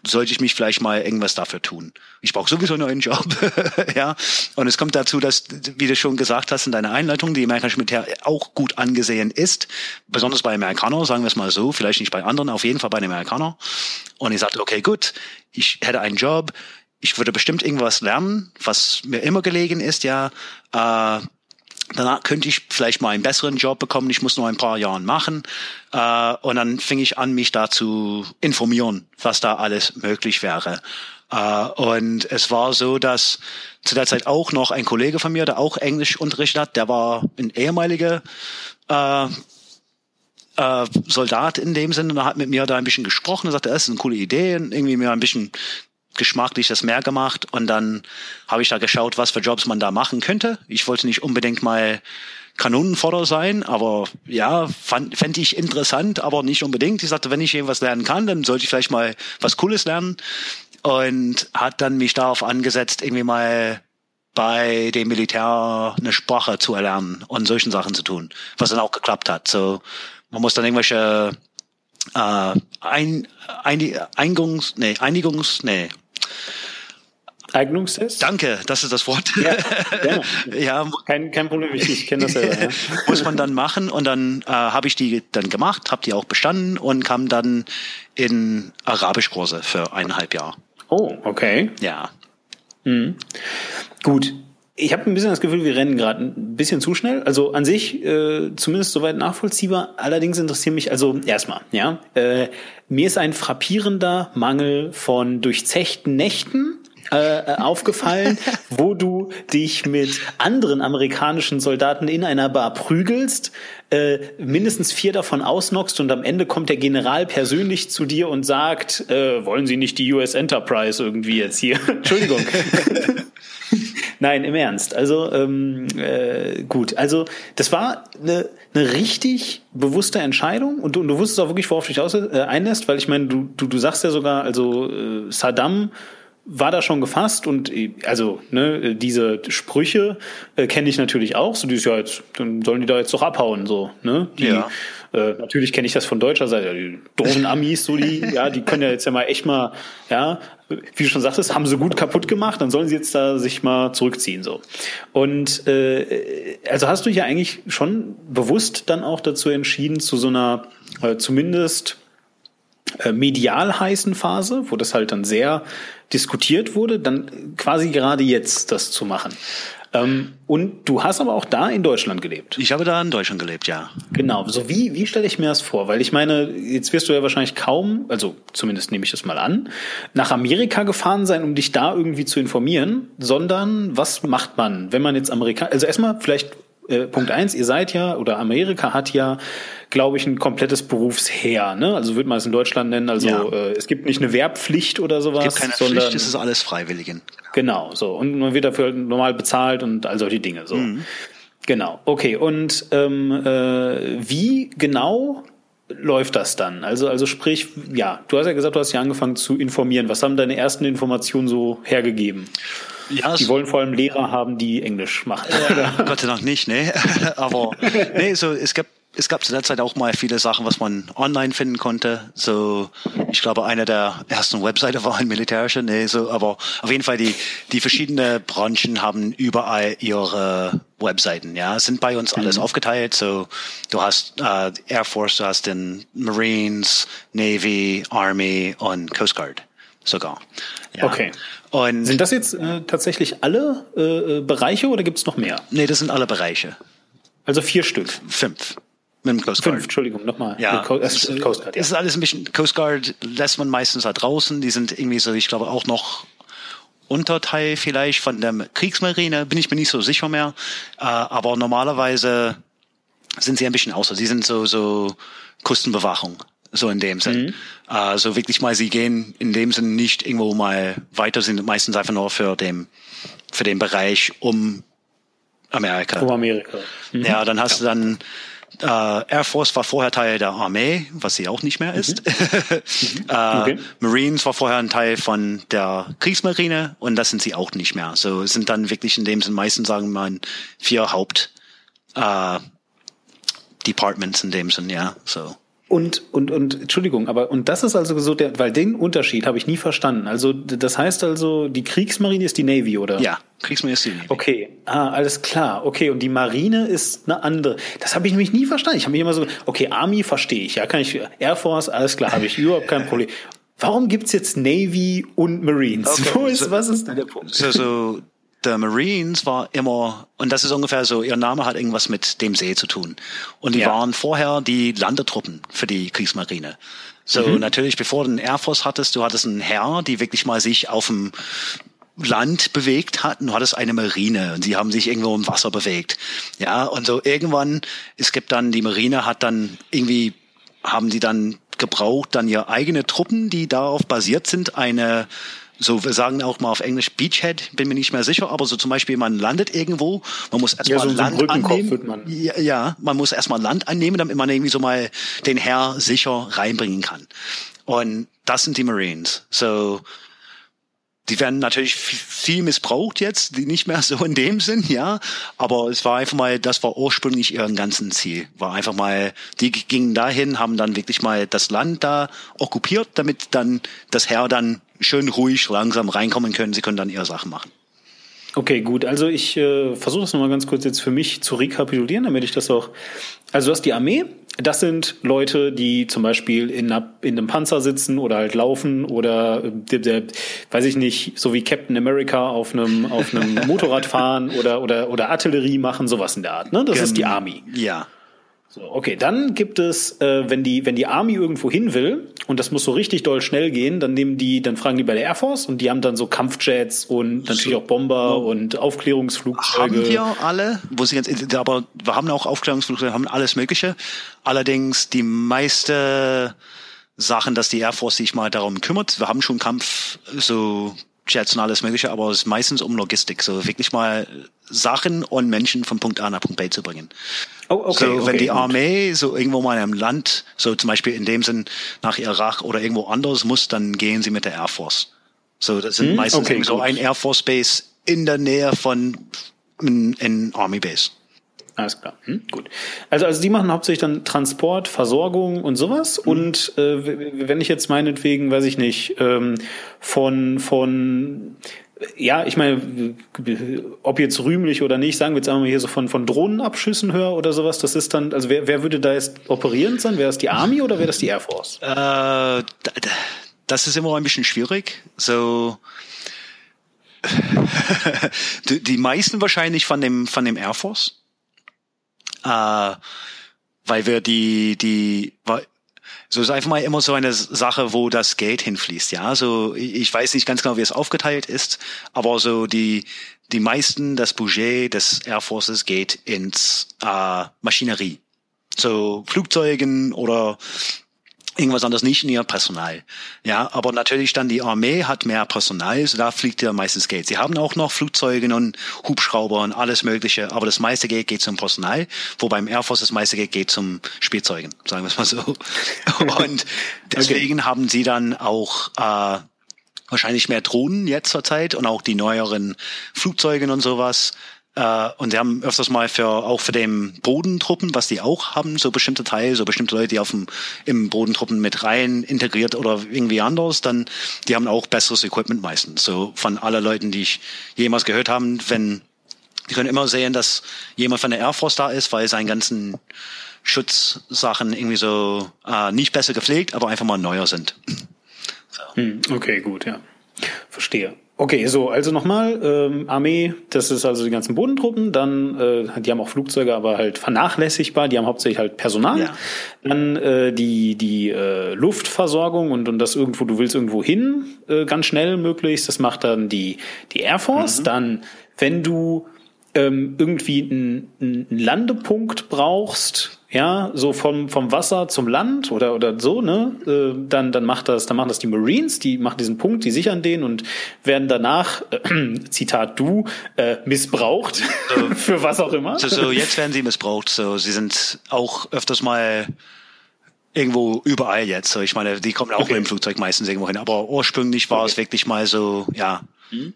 sollte ich mich vielleicht mal irgendwas dafür tun. Ich brauche sowieso einen neuen Job. *laughs* ja. Und es kommt dazu, dass, wie du schon gesagt hast in deiner Einleitung, die amerikanische Militär auch gut angesehen ist. Besonders bei Amerikanern, sagen wir es mal so, vielleicht nicht bei anderen, auf jeden Fall bei den Amerikanern. Und ich sagte, okay, gut, ich hätte einen Job, ich würde bestimmt irgendwas lernen, was mir immer gelegen ist, ja. Äh, Danach könnte ich vielleicht mal einen besseren Job bekommen. Ich muss noch ein paar Jahre machen. Äh, und dann fing ich an, mich da zu informieren, was da alles möglich wäre. Äh, und es war so, dass zu der Zeit auch noch ein Kollege von mir, der auch Englisch unterrichtet hat, der war ein ehemaliger äh, äh, Soldat in dem Sinne und hat mit mir da ein bisschen gesprochen und sagte, das ist eine coole Idee und irgendwie mir ein bisschen geschmacklich das mehr gemacht und dann habe ich da geschaut, was für Jobs man da machen könnte. Ich wollte nicht unbedingt mal Kanonenfodder sein, aber ja, fände ich interessant, aber nicht unbedingt. Ich sagte, wenn ich irgendwas lernen kann, dann sollte ich vielleicht mal was Cooles lernen und hat dann mich darauf angesetzt, irgendwie mal bei dem Militär eine Sprache zu erlernen und solchen Sachen zu tun, was dann auch geklappt hat. So, man muss dann irgendwelche äh, ein, ein, Einigungs, nee, Einigungs, nee, Eignungstest? Danke, das ist das Wort. Ja, *laughs* ja. Kein, kein Problem, ich, ich kenne das selber. Ja. *laughs* Muss man dann machen und dann äh, habe ich die dann gemacht, habe die auch bestanden und kam dann in Arabischkurse für eineinhalb Jahre. Oh, okay. Ja. Mhm. Gut, ich habe ein bisschen das Gefühl, wir rennen gerade ein bisschen zu schnell. Also an sich äh, zumindest soweit nachvollziehbar. Allerdings interessiert mich also erstmal, ja, äh, mir ist ein frappierender Mangel von durchzechten Nächten äh, äh aufgefallen, *laughs* wo du dich mit anderen amerikanischen Soldaten in einer Bar prügelst, äh, mindestens vier davon ausnockst und am Ende kommt der General persönlich zu dir und sagt, äh, wollen Sie nicht die US Enterprise irgendwie jetzt hier? *laughs* Entschuldigung. *laughs* Nein, im Ernst. Also ähm, äh, gut. Also das war eine, eine richtig bewusste Entscheidung und du, du wusstest auch wirklich, worauf du dich aus, äh, einlässt, weil ich meine, du, du, du sagst ja sogar, also äh, Saddam war da schon gefasst und äh, also ne, diese Sprüche äh, kenne ich natürlich auch. So dieses ja jetzt, dann sollen die da jetzt doch abhauen so. Ne? Die, ja. äh, natürlich kenne ich das von deutscher Seite. Die doofen Amis, so die, *laughs* ja, die können ja jetzt ja mal echt mal, ja, wie du schon sagtest, haben sie gut kaputt gemacht. Dann sollen sie jetzt da sich mal zurückziehen so. Und äh, also hast du ja eigentlich schon bewusst dann auch dazu entschieden zu so einer äh, zumindest äh, medial heißen Phase, wo das halt dann sehr diskutiert wurde, dann quasi gerade jetzt das zu machen. Ähm, und du hast aber auch da in Deutschland gelebt. Ich habe da in Deutschland gelebt, ja. Genau. So wie, wie stelle ich mir das vor? Weil ich meine, jetzt wirst du ja wahrscheinlich kaum, also zumindest nehme ich das mal an, nach Amerika gefahren sein, um dich da irgendwie zu informieren, sondern was macht man, wenn man jetzt Amerika, also erstmal vielleicht äh, Punkt eins, ihr seid ja, oder Amerika hat ja, glaube ich, ein komplettes Berufsheer, ne? Also würde man es in Deutschland nennen. Also ja. äh, es gibt nicht eine Wehrpflicht oder sowas. Es gibt keine sondern, Pflicht, es ist alles Freiwilligen. Genau, so. Und man wird dafür normal bezahlt und all solche Dinge. So. Mhm. Genau, okay. Und ähm, äh, wie genau läuft das dann? Also, also sprich, ja, du hast ja gesagt, du hast ja angefangen zu informieren. Was haben deine ersten Informationen so hergegeben? Ja, die wollen vor allem Lehrer haben, die Englisch machen. Ja, Gott sei Dank nicht, ne? *laughs* Aber nee, so es gab es gab zu der Zeit auch mal viele Sachen, was man online finden konnte. So, ich glaube, eine der ersten Webseiten war ein militärischer, nee, so, aber auf jeden Fall die, die verschiedenen Branchen haben überall ihre Webseiten, ja, sind bei uns alles mhm. aufgeteilt. So, du hast äh, Air Force, du hast den Marines, Navy, Army und Coast Guard. sogar. Ja. Okay. Und sind das jetzt äh, tatsächlich alle äh, Bereiche oder gibt es noch mehr? Nee, das sind alle Bereiche. Also vier Stück. Fünf. Mit dem Coast Guard. Fünf, Entschuldigung, nochmal. Ja, Co es, Coast Guard, ja. Ist alles ein bisschen, Coast Guard lässt man meistens da draußen. Die sind irgendwie so, ich glaube, auch noch Unterteil vielleicht von der Kriegsmarine, bin ich mir nicht so sicher mehr. Äh, aber normalerweise sind sie ein bisschen außer. Sie sind so, so Kustenbewachung. So in dem Sinn. Mhm. Also wirklich mal, sie gehen in dem Sinn nicht irgendwo mal weiter, sind meistens einfach nur für den, für den Bereich um Amerika. Um Amerika. Mhm. Ja, dann hast ja. du dann äh, Air Force war vorher Teil der Armee, was sie auch nicht mehr ist. *laughs* Mhm. äh, okay. Marines war vorher ein Teil von der Kriegsmarine und das sind sie auch nicht mehr. So es sind dann wirklich in dem Sinn meistens sagen wir mal vier Haupt äh, Departments in dem Sinn, ja. So. Und, und, und, Entschuldigung, aber, und das ist also so der, weil den Unterschied habe ich nie verstanden. Also, das heißt also, die Kriegsmarine ist die Navy, oder? Ja, Kriegsmarine ist die Navy. Okay, ah, alles klar. Okay, und die Marine ist eine andere. Das habe ich nämlich nie verstanden. Ich habe mich immer so, okay, Army verstehe ich, ja, kann ich, Air Force, alles klar, habe ich *laughs* überhaupt kein Problem. Warum gibt's jetzt Navy und Marines? Okay, Wo ist, so, was ist da der Punkt? So, so, der Marines war immer, und das ist ungefähr so, ihr Name hat irgendwas mit dem See zu tun. Und die ja. waren vorher die Landetruppen für die Kriegsmarine. So, mhm. natürlich, bevor du einen Air Force hattest, du hattest einen Herr, die wirklich mal sich auf dem Land bewegt hatten, du hattest eine Marine und sie haben sich irgendwo im Wasser bewegt. Ja, und so irgendwann, es gibt dann, die Marine hat dann irgendwie, haben die dann gebraucht, dann ihre eigene Truppen, die darauf basiert sind, eine so, wir sagen auch mal auf Englisch Beachhead, bin mir nicht mehr sicher, aber so zum Beispiel, man landet irgendwo, man muss erstmal ja, so Land annehmen. Man. Ja, ja, man muss erstmal Land annehmen, damit man irgendwie so mal den Herr sicher reinbringen kann. Und das sind die Marines. So, die werden natürlich viel missbraucht jetzt, die nicht mehr so in dem Sinn, ja. Aber es war einfach mal, das war ursprünglich ihren ganzen Ziel. War einfach mal, die gingen dahin, haben dann wirklich mal das Land da okkupiert, damit dann das Herr dann schön ruhig langsam reinkommen können. Sie können dann ihre Sachen machen. Okay, gut. Also ich äh, versuche das nochmal ganz kurz jetzt für mich zu rekapitulieren, damit ich das auch. Also du hast die Armee. Das sind Leute, die zum Beispiel in, einer, in einem Panzer sitzen oder halt laufen oder äh, der, der, weiß ich nicht, so wie Captain America auf einem auf einem *laughs* Motorrad fahren oder oder oder Artillerie machen, sowas in der Art. Ne, das Gen ist die Army. Ja. So, okay, dann gibt es, äh, wenn die, wenn die Army irgendwo hin will und das muss so richtig doll schnell gehen, dann nehmen die, dann fragen die bei der Air Force und die haben dann so Kampfjets und natürlich auch Bomber oh. und Aufklärungsflugzeuge. Haben wir alle, wo sie ganz, aber wir haben auch Aufklärungsflugzeuge, haben alles Mögliche. Allerdings die meiste Sachen, dass die Air Force sich mal darum kümmert. Wir haben schon Kampf, so Jets und alles Mögliche, aber es ist meistens um Logistik, so wirklich mal Sachen und Menschen von Punkt A nach Punkt B zu bringen. Oh, okay, so, wenn okay, die Armee gut. so irgendwo mal in einem Land, so zum Beispiel in dem Sinn nach Irak oder irgendwo anders muss, dann gehen sie mit der Air Force. So, das sind hm, meistens okay, so ein Air Force Base in der Nähe von in, in Army Base. Alles klar, hm, gut. Also, also die machen hauptsächlich dann Transport, Versorgung und sowas. Mhm. Und äh, wenn ich jetzt meinetwegen, weiß ich nicht, ähm, von von ja, ich meine, ob jetzt rühmlich oder nicht, sagen wir jetzt einmal hier so von, von Drohnenabschüssen höre oder sowas, das ist dann, also wer, wer würde da jetzt operierend sein? Wäre das die Army oder wäre das die Air Force? Äh, das ist immer ein bisschen schwierig. So, *laughs* die meisten wahrscheinlich von dem, von dem Air Force. Äh, weil wir die, die, so ist einfach mal immer so eine Sache, wo das Geld hinfließt. Ja, so ich weiß nicht ganz genau, wie es aufgeteilt ist, aber so die die meisten das Budget des Air Forces geht ins äh, Maschinerie, so Flugzeugen oder irgendwas anderes nicht in ihr Personal. Ja, aber natürlich dann die Armee hat mehr Personal, so da fliegt ja meistens Geld. Sie haben auch noch Flugzeuge und Hubschrauber und alles Mögliche, aber das meiste Geld geht zum Personal, wo beim Air Force das meiste Geld geht zum Spielzeugen, sagen wir es mal so. *laughs* Und deswegen okay. haben sie dann auch äh, wahrscheinlich mehr Drohnen jetzt zur Zeit und auch die neueren Flugzeuge und sowas. Äh, und sie haben öfters mal für auch für den Bodentruppen, was die auch haben, so bestimmte Teile, so bestimmte Leute, die auf dem im Bodentruppen mit rein integriert oder irgendwie anders, dann die haben auch besseres Equipment meistens. So von aller Leuten, die ich jemals gehört haben, wenn die können immer sehen, dass jemand von der Air Force da ist, weil seine ganzen Schutzsachen irgendwie so äh, nicht besser gepflegt, aber einfach mal neuer sind. So. Hm, okay, gut, ja. Verstehe. Okay, so, also nochmal, ähm, Armee, das ist also die ganzen Bodentruppen, dann, äh, die haben auch Flugzeuge, aber halt vernachlässigbar, die haben hauptsächlich halt Personal. Ja. Dann äh, die, die äh, Luftversorgung und, und das irgendwo, du willst irgendwo hin, äh, ganz schnell möglichst, das macht dann die, die Air Force. Mhm. Dann, wenn du ähm, irgendwie einen, einen Landepunkt brauchst, ja, so vom, vom Wasser zum Land oder, oder so, ne, äh, dann, dann macht das, dann machen das die Marines, die machen diesen Punkt, die sichern den und werden danach, äh, Zitat du, äh, missbraucht, so, *laughs* für was auch immer. So, so, jetzt werden sie missbraucht, so, sie sind auch öfters mal irgendwo überall jetzt, so, ich meine, die kommen auch okay. mit dem Flugzeug meistens irgendwo hin, aber ursprünglich war okay. es wirklich mal so, ja. Mhm.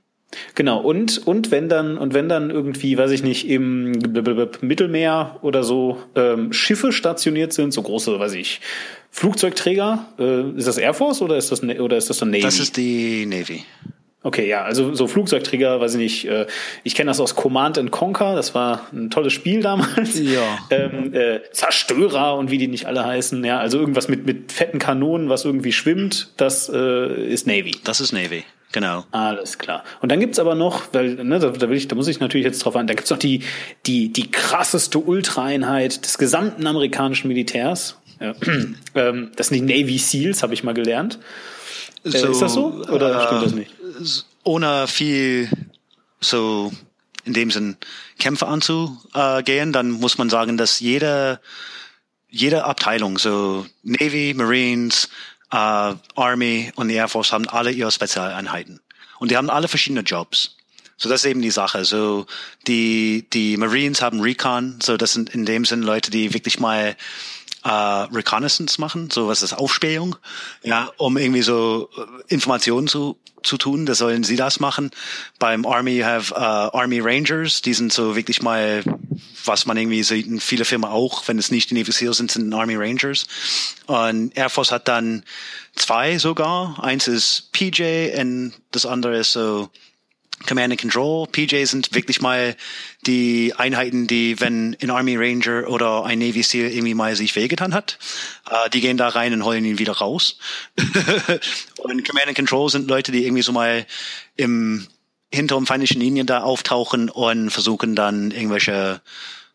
Genau, und, und wenn dann, und wenn dann irgendwie, weiß ich nicht, im Mittelmeer oder so ähm, Schiffe stationiert sind, so große, weiß ich, Flugzeugträger, äh, ist das Air Force oder ist das oder ist das dann Navy? Das ist die Navy. Okay, ja, also so Flugzeugträger, weiß ich nicht, äh, ich kenne das aus Command and Conquer, das war ein tolles Spiel damals. Ja. *laughs* Ähm, äh, Zerstörer und wie die nicht alle heißen, ja, also irgendwas mit, mit fetten Kanonen, was irgendwie schwimmt, das äh, ist Navy. Das ist Navy. Genau. Alles klar. Und dann gibt's aber noch, weil, ne, da, da will ich, da muss ich natürlich jetzt drauf ein, da gibt's noch die, die, die krasseste Ultraeinheit des gesamten amerikanischen Militärs. Ja. *clears throat* ähm, das sind die Navy SEALs, habe ich mal gelernt. Äh, so, ist das so? Oder äh, stimmt das nicht? Ohne viel so in dem Sinn Kämpfe anzugehen, dann muss man sagen, dass jede, jede Abteilung, so Navy, Marines, äh, Army und die Air Force haben alle ihre Spezialeinheiten. Und die haben alle verschiedene Jobs. So, das ist eben die Sache. So, die, die Marines haben Recon. So, das sind in dem Sinn Leute, die wirklich mal äh, Reconnaissance machen, so was ist Aufspähung, ja, um irgendwie so äh, Informationen zu zu tun, da sollen sie das machen. Beim Army you have uh, Army Rangers, die sind so wirklich mal, was man irgendwie sieht in viele Firmen auch, wenn es nicht die Navy Seals sind, sind Army Rangers. Und Air Force hat dann zwei sogar. Eins ist PJ und das andere ist so Command and Control. PJ sind wirklich mal die Einheiten, die, wenn ein Army Ranger oder ein Navy SEAL irgendwie mal sich wehgetan hat, äh, die gehen da rein und holen ihn wieder raus. *laughs* und Command and Control sind Leute, die irgendwie so mal im hinterm feindlichen Linien da auftauchen und versuchen dann irgendwelche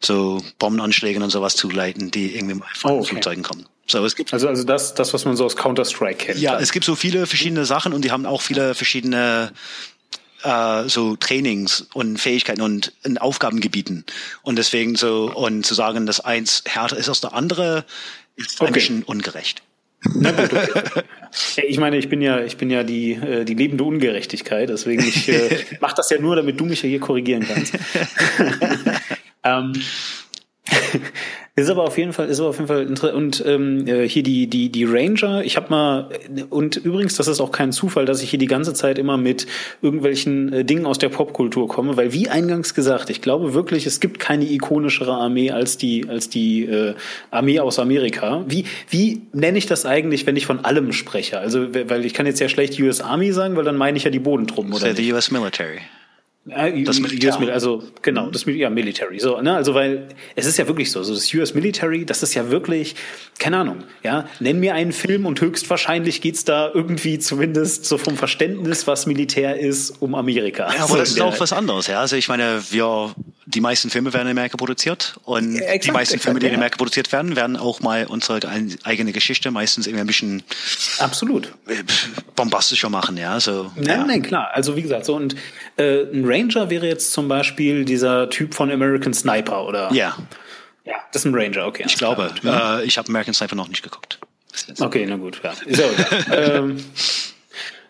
so Bombenanschläge und sowas zu leiten, die irgendwie mal von oh, okay. Flugzeugen kommen. So, es gibt also also das das was man so aus Counter Strike kennt. Ja, dann. es gibt so viele verschiedene Sachen und die haben auch viele verschiedene äh, so Trainings und Fähigkeiten und in Aufgabengebieten. Und deswegen so, und zu sagen, dass eins härter ist als der andere, ist okay. ein bisschen ungerecht. Na gut, okay. Ich meine, ich bin ja, ich bin ja die, äh, die lebende Ungerechtigkeit, deswegen ich äh, *laughs* mache das ja nur, damit du mich ja hier korrigieren kannst. *laughs* ähm, *laughs* ist aber auf jeden Fall, ist aber auf jeden Fall interessant. Und ähm, äh, hier die die die Ranger. Ich habe mal und übrigens, das ist auch kein Zufall, dass ich hier die ganze Zeit immer mit irgendwelchen äh, Dingen aus der Popkultur komme, weil wie eingangs gesagt, ich glaube wirklich, es gibt keine ikonischere Armee als die als die äh, Armee aus Amerika. Wie wie nenne ich das eigentlich, wenn ich von allem spreche? Also weil ich kann jetzt ja schlecht US Army sagen, weil dann meine ich ja die Bodentruppen oder? So the US Military. Das Militär. US, also genau, das ja Military. So, ne, also weil es ist ja wirklich so, so das US Military, das ist ja wirklich, keine Ahnung, ja, nenn mir einen Film und höchstwahrscheinlich geht's da irgendwie zumindest so vom Verständnis, was Militär ist, um Amerika. Ja, aber so das ist auch was anderes, ja. Also ich meine, wir die meisten Filme werden in Amerika produziert und ja, exakt, die meisten exakt, Filme, die in Amerika produziert werden, werden auch mal unsere eigene Geschichte meistens irgendwie ein bisschen absolut äh, bombastischer machen, ja. So, nein, ja. nein, klar. Also wie gesagt, so und äh, ein Ranger wäre jetzt zum Beispiel dieser Typ von American Sniper oder ja, ja, das ist ein Ranger, okay. Ich glaube, äh, ich habe American Sniper noch nicht geguckt. Okay, na gut, ja. Ja *laughs* ähm,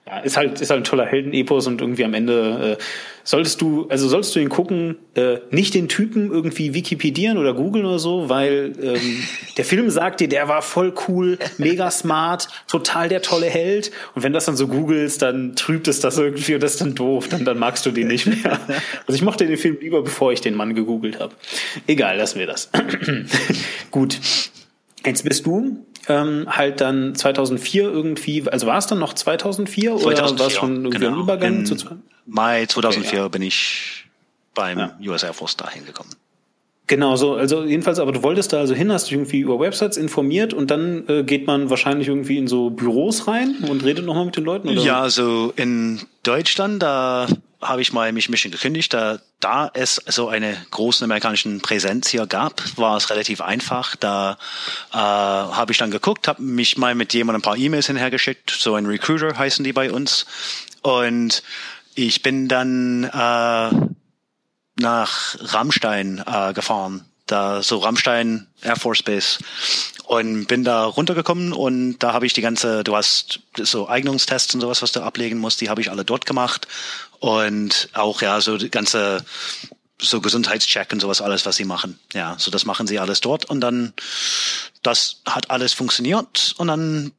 ja, ist halt, ist halt ein toller Heldenepos und irgendwie am Ende äh, solltest du, also solltest du ihn gucken, äh, nicht den Typen irgendwie Wikipedieren oder googeln oder so, weil ähm, *laughs* der Film sagt dir, der war voll cool, mega smart, total der tolle Held. Und wenn das dann so googelst, dann trübt es das irgendwie und das ist dann doof, dann, dann magst du den nicht mehr. Also ich mochte den Film lieber, bevor ich den Mann gegoogelt habe. Egal, lassen wir das. *clears throat* Gut. Jetzt bist du ähm, halt dann 2004 irgendwie, also war es dann noch 2004, 2004 oder war es schon irgendwie genau. Übergang zu Mai 2004 okay, ja. bin ich beim ja. US Air Force dahin gekommen. Genau, so, also jedenfalls, aber du wolltest da also hin, hast dich irgendwie über Websites informiert und dann äh, geht man wahrscheinlich irgendwie in so Büros rein und redet nochmal mit den Leuten? Oder? Ja, also in Deutschland, da habe ich mal mich ein bisschen gekündigt. Da, da es so eine große amerikanische Präsenz hier gab, war es relativ einfach. Da äh, habe ich dann geguckt, habe mich mal mit jemandem ein paar E-Mails hinhergeschickt. So ein Recruiter heißen die bei uns. Und ich bin dann äh, nach Rammstein äh, gefahren. Da so Rammstein Air Force Base und bin da runtergekommen und da habe ich die ganze, du hast so Eignungstests und sowas, was du ablegen musst, die habe ich alle dort gemacht und auch ja so die ganze so Gesundheitscheck und sowas alles, was sie machen. Ja, so das machen sie alles dort und dann das hat alles funktioniert und dann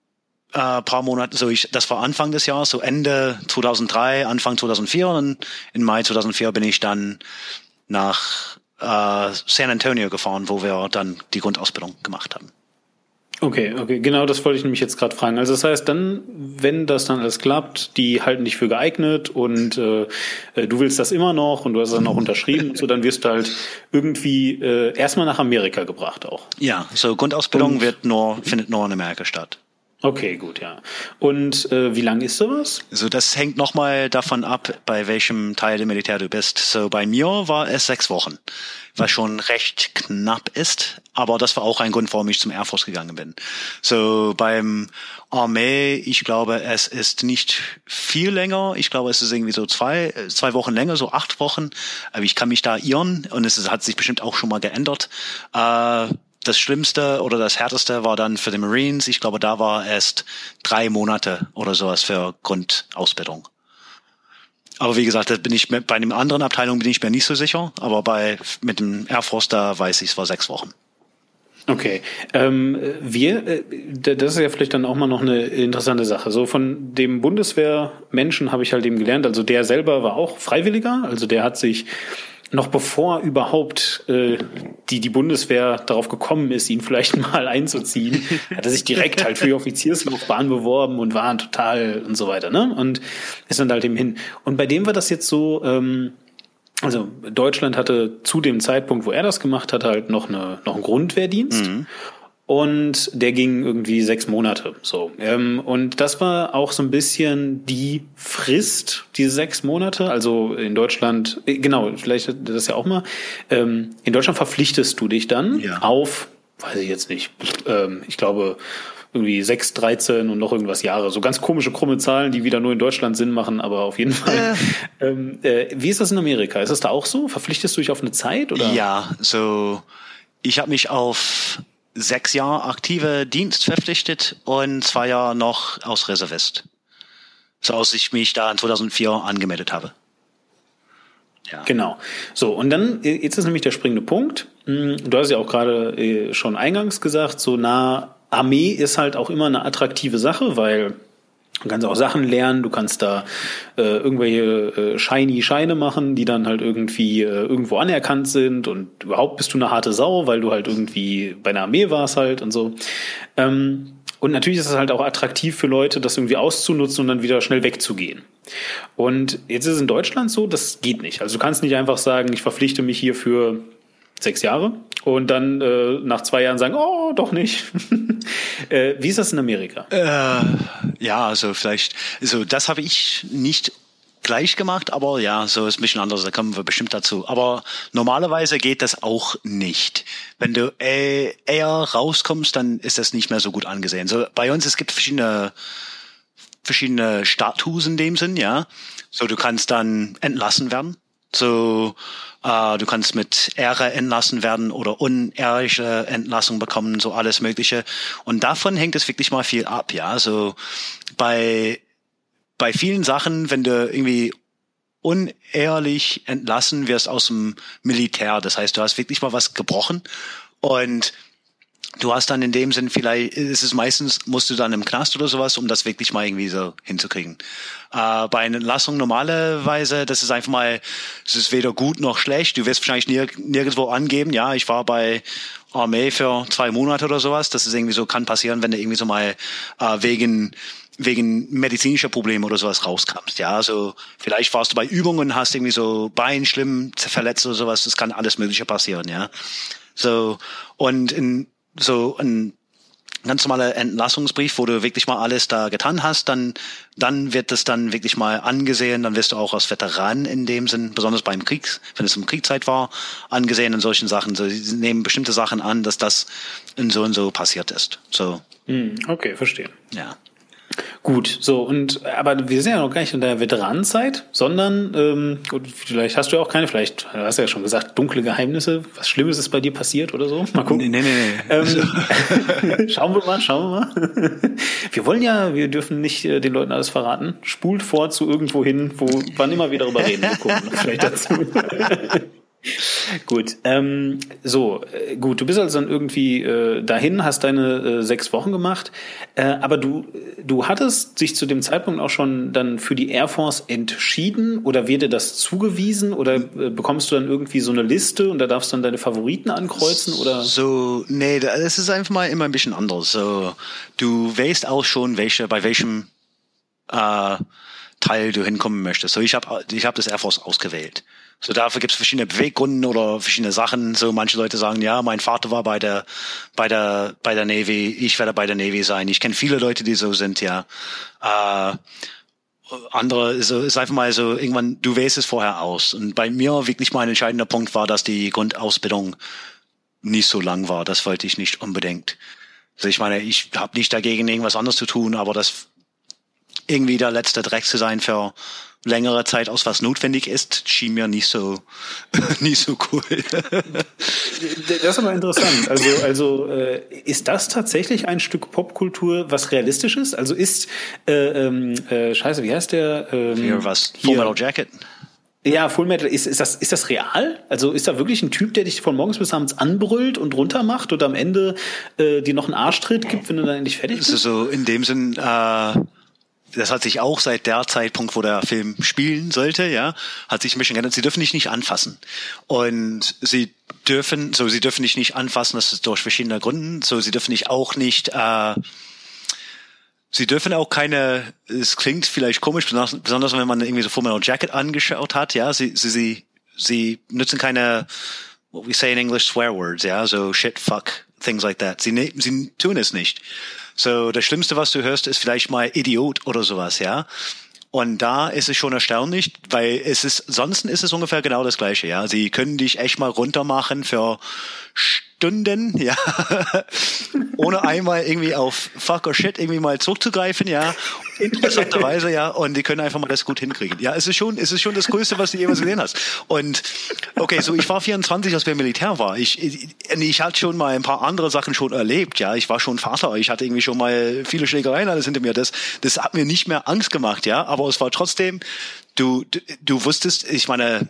äh, paar Monate, so ich, das war Anfang des Jahres, so Ende 2003, Anfang 2004 und in Mai 2004 bin ich dann nach äh, San Antonio gefahren, wo wir dann die Grundausbildung gemacht haben. Okay, okay, genau das wollte ich nämlich jetzt gerade fragen. Also das heißt, dann, wenn das dann alles klappt, die halten dich für geeignet und äh, äh du willst das immer noch und du hast es dann auch unterschrieben und so, dann wirst du halt irgendwie äh, erstmal nach Amerika gebracht auch. Ja, so Grundausbildung und, wird nur, findet nur in Amerika statt. Okay, gut, ja. Und äh, wie lang ist sowas? So, das hängt nochmal davon ab, bei welchem Teil der Militär du bist. So, bei mir war es sechs Wochen, was schon recht knapp ist, aber das war auch ein Grund, warum ich zum Air Force gegangen bin. So, beim Armee, ich glaube, es ist nicht viel länger. Ich glaube, es ist irgendwie so zwei, zwei Wochen länger, so acht Wochen. Aber ich kann mich da irren und es hat sich bestimmt auch schon mal geändert. Äh, das Schlimmste oder das Härteste war dann für die Marines. Ich glaube, da war erst drei Monate oder sowas für Grundausbildung. Aber wie gesagt, da bin ich bei einem anderen Abteilung bin ich mir nicht so sicher. Aber bei mit dem Air Force da weiß ich, es war sechs Wochen. Okay, ähm, wir, äh, das ist ja vielleicht dann auch mal noch eine interessante Sache. So von dem Bundeswehrmenschen habe ich halt eben gelernt. Also der selber war auch Freiwilliger. Also der hat sich noch bevor überhaupt äh, die, die Bundeswehr darauf gekommen ist, ihn vielleicht *laughs* mal einzuziehen, hat er sich direkt halt für die Offizierslaufbahn beworben und war total und so weiter, ne? Und ist dann halt eben hin. Und bei dem war das jetzt so, ähm, also Deutschland hatte zu dem Zeitpunkt, wo er das gemacht hat, halt noch, eine, noch einen Grundwehrdienst. Mhm und der ging irgendwie sechs Monate. So ähm, und das war auch so ein bisschen die Frist, diese sechs Monate. Also in Deutschland, äh, genau, vielleicht das ja auch mal. Ähm, in Deutschland verpflichtest du dich dann ja. auf, weiß ich jetzt nicht, ähm, ich glaube irgendwie sechs, dreizehn und noch irgendwas Jahre. So ganz komische, krumme Zahlen, die wieder nur in Deutschland Sinn machen, aber auf jeden Fall. Äh. Ähm, äh, wie ist das in Amerika? Ist das da auch so? Verpflichtest du dich auf eine Zeit? Oder? Ja, so ich habe mich auf sechs Jahre aktive Dienst verpflichtet und zwei Jahre noch als Reservist. So aus ich mich da in 2004 angemeldet habe. Ja. Genau. So, und dann, jetzt ist nämlich der springende Punkt. Hm, du hast ja auch gerade äh, schon eingangs gesagt, so nah Armee ist halt auch immer eine attraktive Sache, weil Du kannst auch Sachen lernen, du kannst da äh, irgendwelche äh, shiny Scheine machen, die dann halt irgendwie äh, irgendwo anerkannt sind und überhaupt bist du eine harte Sau, weil du halt irgendwie bei einer Armee warst halt und so. Ähm, und natürlich ist es halt auch attraktiv für Leute, das irgendwie auszunutzen und dann wieder schnell wegzugehen. Und jetzt ist es in Deutschland so, das geht nicht. Also du kannst nicht einfach sagen, ich verpflichte mich hier für sechs Jahre und dann äh, nach zwei Jahren sagen, oh, doch nicht. *laughs* äh, wie ist das in Amerika? Äh, ja, also vielleicht, also das habe ich nicht gleich gemacht, aber ja, so ist ein bisschen anders, da kommen wir bestimmt dazu. Aber normalerweise geht das auch nicht. Wenn du äh, eher rauskommst, dann ist das nicht mehr so gut angesehen. So bei uns, es gibt verschiedene verschiedene Status in dem Sinn, ja. So, du kannst dann entlassen werden. So, äh, du kannst mit Ehre entlassen werden oder unehrliche Entlassung bekommen, so alles Mögliche. Und davon hängt es wirklich mal viel ab, ja. So bei bei vielen Sachen, wenn du irgendwie unehrlich entlassen wirst aus dem Militär, das heißt, du hast wirklich mal was gebrochen und du hast dann in dem Sinn vielleicht, ist es meistens, musst du dann im Knast oder sowas, um das wirklich mal irgendwie so hinzukriegen. Äh, bei einer Entlassung normalerweise, das ist einfach mal, es ist weder gut noch schlecht. Du wirst wahrscheinlich nirg nirgendwo angeben, ja, ich war bei Armee für zwei Monate oder sowas. Das ist irgendwie so, kann passieren, wenn du irgendwie so mal äh, wegen wegen medizinischer Probleme oder sowas rauskamst. Ja, also vielleicht warst du bei Übungen, hast irgendwie so Bein schlimm verletzt oder sowas. Das kann alles Mögliche passieren. Ja, so und in so ein ganz normaler Entlassungsbrief, wo du wirklich mal alles da getan hast, dann, dann wird es dann wirklich mal angesehen, dann wirst du auch als Veteran in dem Sinn, besonders beim Krieg, wenn es um Kriegszeit war, angesehen in solchen Sachen. So, sie nehmen bestimmte Sachen an, dass das in so und so passiert ist. So. Hm, okay, verstehe. Ja. Gut, so und aber wir sind ja noch gar nicht in der Veteranenzeit, sondern ähm, gut, vielleicht hast du ja auch keine, vielleicht hast du ja schon gesagt, dunkle Geheimnisse, was Schlimmes ist bei dir passiert oder so. Mal gucken. Nee, nee, nee. Ähm, *laughs* schauen wir mal, schauen wir mal. *laughs* Wir wollen ja, wir dürfen nicht äh, den Leuten alles verraten. Spult vor zu irgendwo hin, wo wann immer wir darüber reden. Wir gucken vielleicht dazu. *laughs* Gut, ähm, so, äh, gut, du bist also dann irgendwie äh, dahin, hast deine äh, sechs Wochen gemacht, äh, aber du, du hattest sich zu dem Zeitpunkt auch schon dann für die Air Force entschieden oder wird dir das zugewiesen oder äh, bekommst du dann irgendwie so eine Liste und da darfst du dann deine Favoriten ankreuzen oder? So, nee, das ist einfach mal immer ein bisschen anders. So, du weißt auch schon, welche, bei welchem äh, Teil du hinkommen möchtest. So, ich habe ich hab das Air Force ausgewählt. So dafür gibt es verschiedene Beweggründe oder verschiedene Sachen. So manche Leute sagen, ja, mein Vater war bei der bei der bei der Navy, ich werde bei der Navy sein. Ich kenne viele Leute, die so sind, ja. Äh, andere so ist einfach mal so irgendwann du wählst es vorher aus. Und bei mir wirklich mein entscheidender Punkt war, dass die Grundausbildung nicht so lang war. Das wollte ich nicht unbedingt. Also ich meine, ich habe nicht dagegen irgendwas anderes zu tun, aber das irgendwie der letzte Dreck zu sein für längere Zeit aus, was notwendig ist, schien mir nicht so, *laughs* nicht so cool. *laughs* das ist aber interessant. Also, also äh, ist das tatsächlich ein Stück Popkultur, was realistisch ist? Also ist, äh, ähm, äh, scheiße, wie heißt der? Ähm, Hier was? Full Metal Jacket. Ja, Full Metal, ist, ist, das, ist das real? Also ist da wirklich ein Typ, der dich von morgens bis abends anbrüllt und runtermacht und am Ende äh, dir noch einen Arschtritt gibt, wenn du dann endlich fertig bist? Also so in dem Sinn, äh, das hat sich auch seit der Zeitpunkt, wo der Film spielen sollte, ja, hat sich ein bisschen geändert. Sie dürfen dich nicht anfassen. Und sie dürfen, so, sie dürfen dich nicht anfassen, das ist durch verschiedene Gründe. So, sie dürfen dich auch nicht, äh, Sie dürfen auch keine, es klingt vielleicht komisch, besonders wenn man irgendwie so Full Metal Jacket angeschaut hat, ja, sie, sie, sie, sie nutzen keine, what we say in English, swear words, ja, so shit, fuck, things like that. Sie, ne, sie tun es nicht. So, das Schlimmste, was du hörst, ist vielleicht mal Idiot oder sowas, ja. Und da ist es schon erstaunlich, weil es ist, sonst ist es ungefähr genau das Gleiche, ja. Sie können dich echt mal runtermachen für Stunden, ja, *laughs* ohne einmal irgendwie auf Fuck or Shit irgendwie mal zurückzugreifen, ja, interessanterweise, ja, und die können einfach mal das gut hinkriegen. Ja, es ist schon, es ist schon das Größte, was du jemals gesehen hast. Und okay, so ich war 24, als wir im Militär war. Ich, ich, ich hatte schon mal ein paar andere Sachen schon erlebt, ja. Ich war schon Vater, ich hatte irgendwie schon mal viele Schlägereien alles hinter mir. Das, das hat mir nicht mehr Angst gemacht, ja, aber es war trotzdem, du, du, du wusstest, ich meine,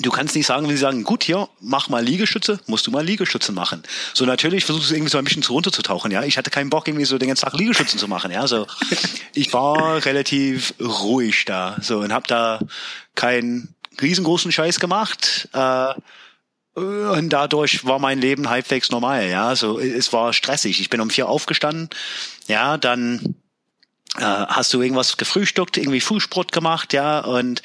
Du kannst nicht sagen, wenn sie sagen, gut, hier, mach mal Liegestütze, musst du mal Liegestütze machen. So natürlich versuchst du irgendwie so ein bisschen runterzutauchen, ja. Ich hatte keinen Bock, irgendwie so den ganzen Tag Liegestützen zu machen, ja. So, *laughs* ich war relativ ruhig da, so, und hab da keinen riesengroßen Scheiß gemacht, äh, und dadurch war mein Leben halbwegs normal, ja. So, es war stressig. Ich bin um vier aufgestanden, ja, dann, äh, hast du irgendwas gefrühstückt, irgendwie Frühsport gemacht, ja, und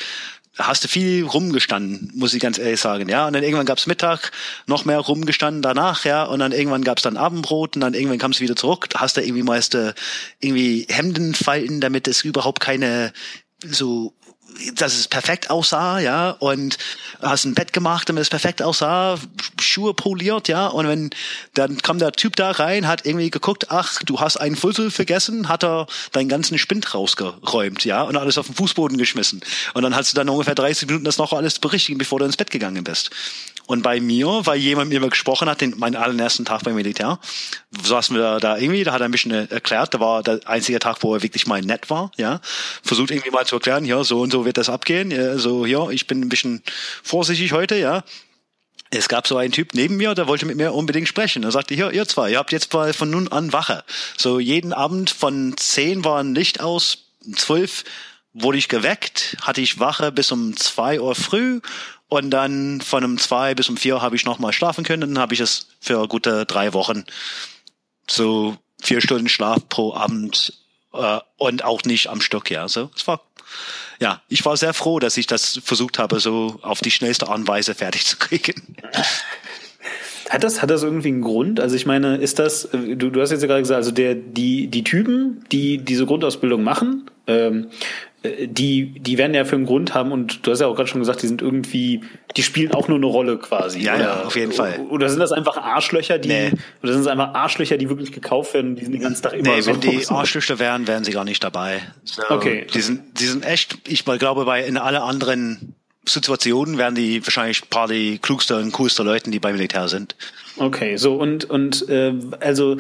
hast du viel rumgestanden, muss ich ganz ehrlich sagen, ja. Und dann irgendwann gab's Mittag, noch mehr rumgestanden danach, ja. Und dann irgendwann gab's dann Abendbrot und dann irgendwann kamst du wieder zurück, hast du irgendwie meist äh, irgendwie Hemden falten, damit es überhaupt keine so dass es perfekt aussah, ja, und hast ein Bett gemacht, damit es perfekt aussah, Schuhe poliert, ja, und wenn, dann kam der Typ da rein, hat irgendwie geguckt, ach, du hast einen Fussel vergessen, hat er deinen ganzen Spind rausgeräumt, ja, und alles auf den Fußboden geschmissen. Und dann hast du dann ungefähr 30 Minuten das noch alles berichtigen, bevor du ins Bett gegangen bist. Und bei mir, weil jemand mit mir gesprochen hat, den, meinen allerersten Tag beim Militär, saßen wir da irgendwie, da hat er ein bisschen erklärt, da war der einzige Tag, wo er wirklich mal nett war, ja. Versucht irgendwie mal zu erklären, ja, so und so wird das abgehen, ja, so, ja, ich bin ein bisschen vorsichtig heute, ja. Es gab so einen Typ neben mir, der wollte mit mir unbedingt sprechen. Er sagte, hier, ihr zwei, ihr habt jetzt von nun an Wache. So jeden Abend von zehn war ein Licht aus, zwölf wurde ich geweckt, hatte ich Wache bis um zwei Uhr früh und dann von um zwei bis um vier habe ich nochmal schlafen können. Dann habe ich es für gute drei Wochen so vier Stunden Schlaf pro Abend Äh, und auch nicht am Stück, ja. So, es war, ja, ich war sehr froh, dass ich das versucht habe, so auf die schnellste Art und Weise fertig zu kriegen. Hat das, hat das irgendwie einen Grund? Also ich meine, ist das, du, du hast jetzt ja gerade gesagt, also der, die, die Typen, die diese Grundausbildung machen, ähm, äh, die, die werden ja für einen Grund haben und du hast ja auch gerade schon gesagt, die sind irgendwie, die spielen auch nur eine Rolle quasi. Ja, oder, ja, auf jeden Fall. Oder sind das einfach Arschlöcher, die, nee. oder sind es einfach Arschlöcher, die wirklich gekauft werden, die sind den ganzen Tag immer nee, so. wenn die Arschlöcher wären, wären sie gar nicht dabei. So, okay. Die sind, die sind echt, ich glaube, bei, in alle anderen Situationen wären die wahrscheinlich ein paar die klugsten und coolsten Leuten, die beim Militär sind. Okay, so und, und, äh, also,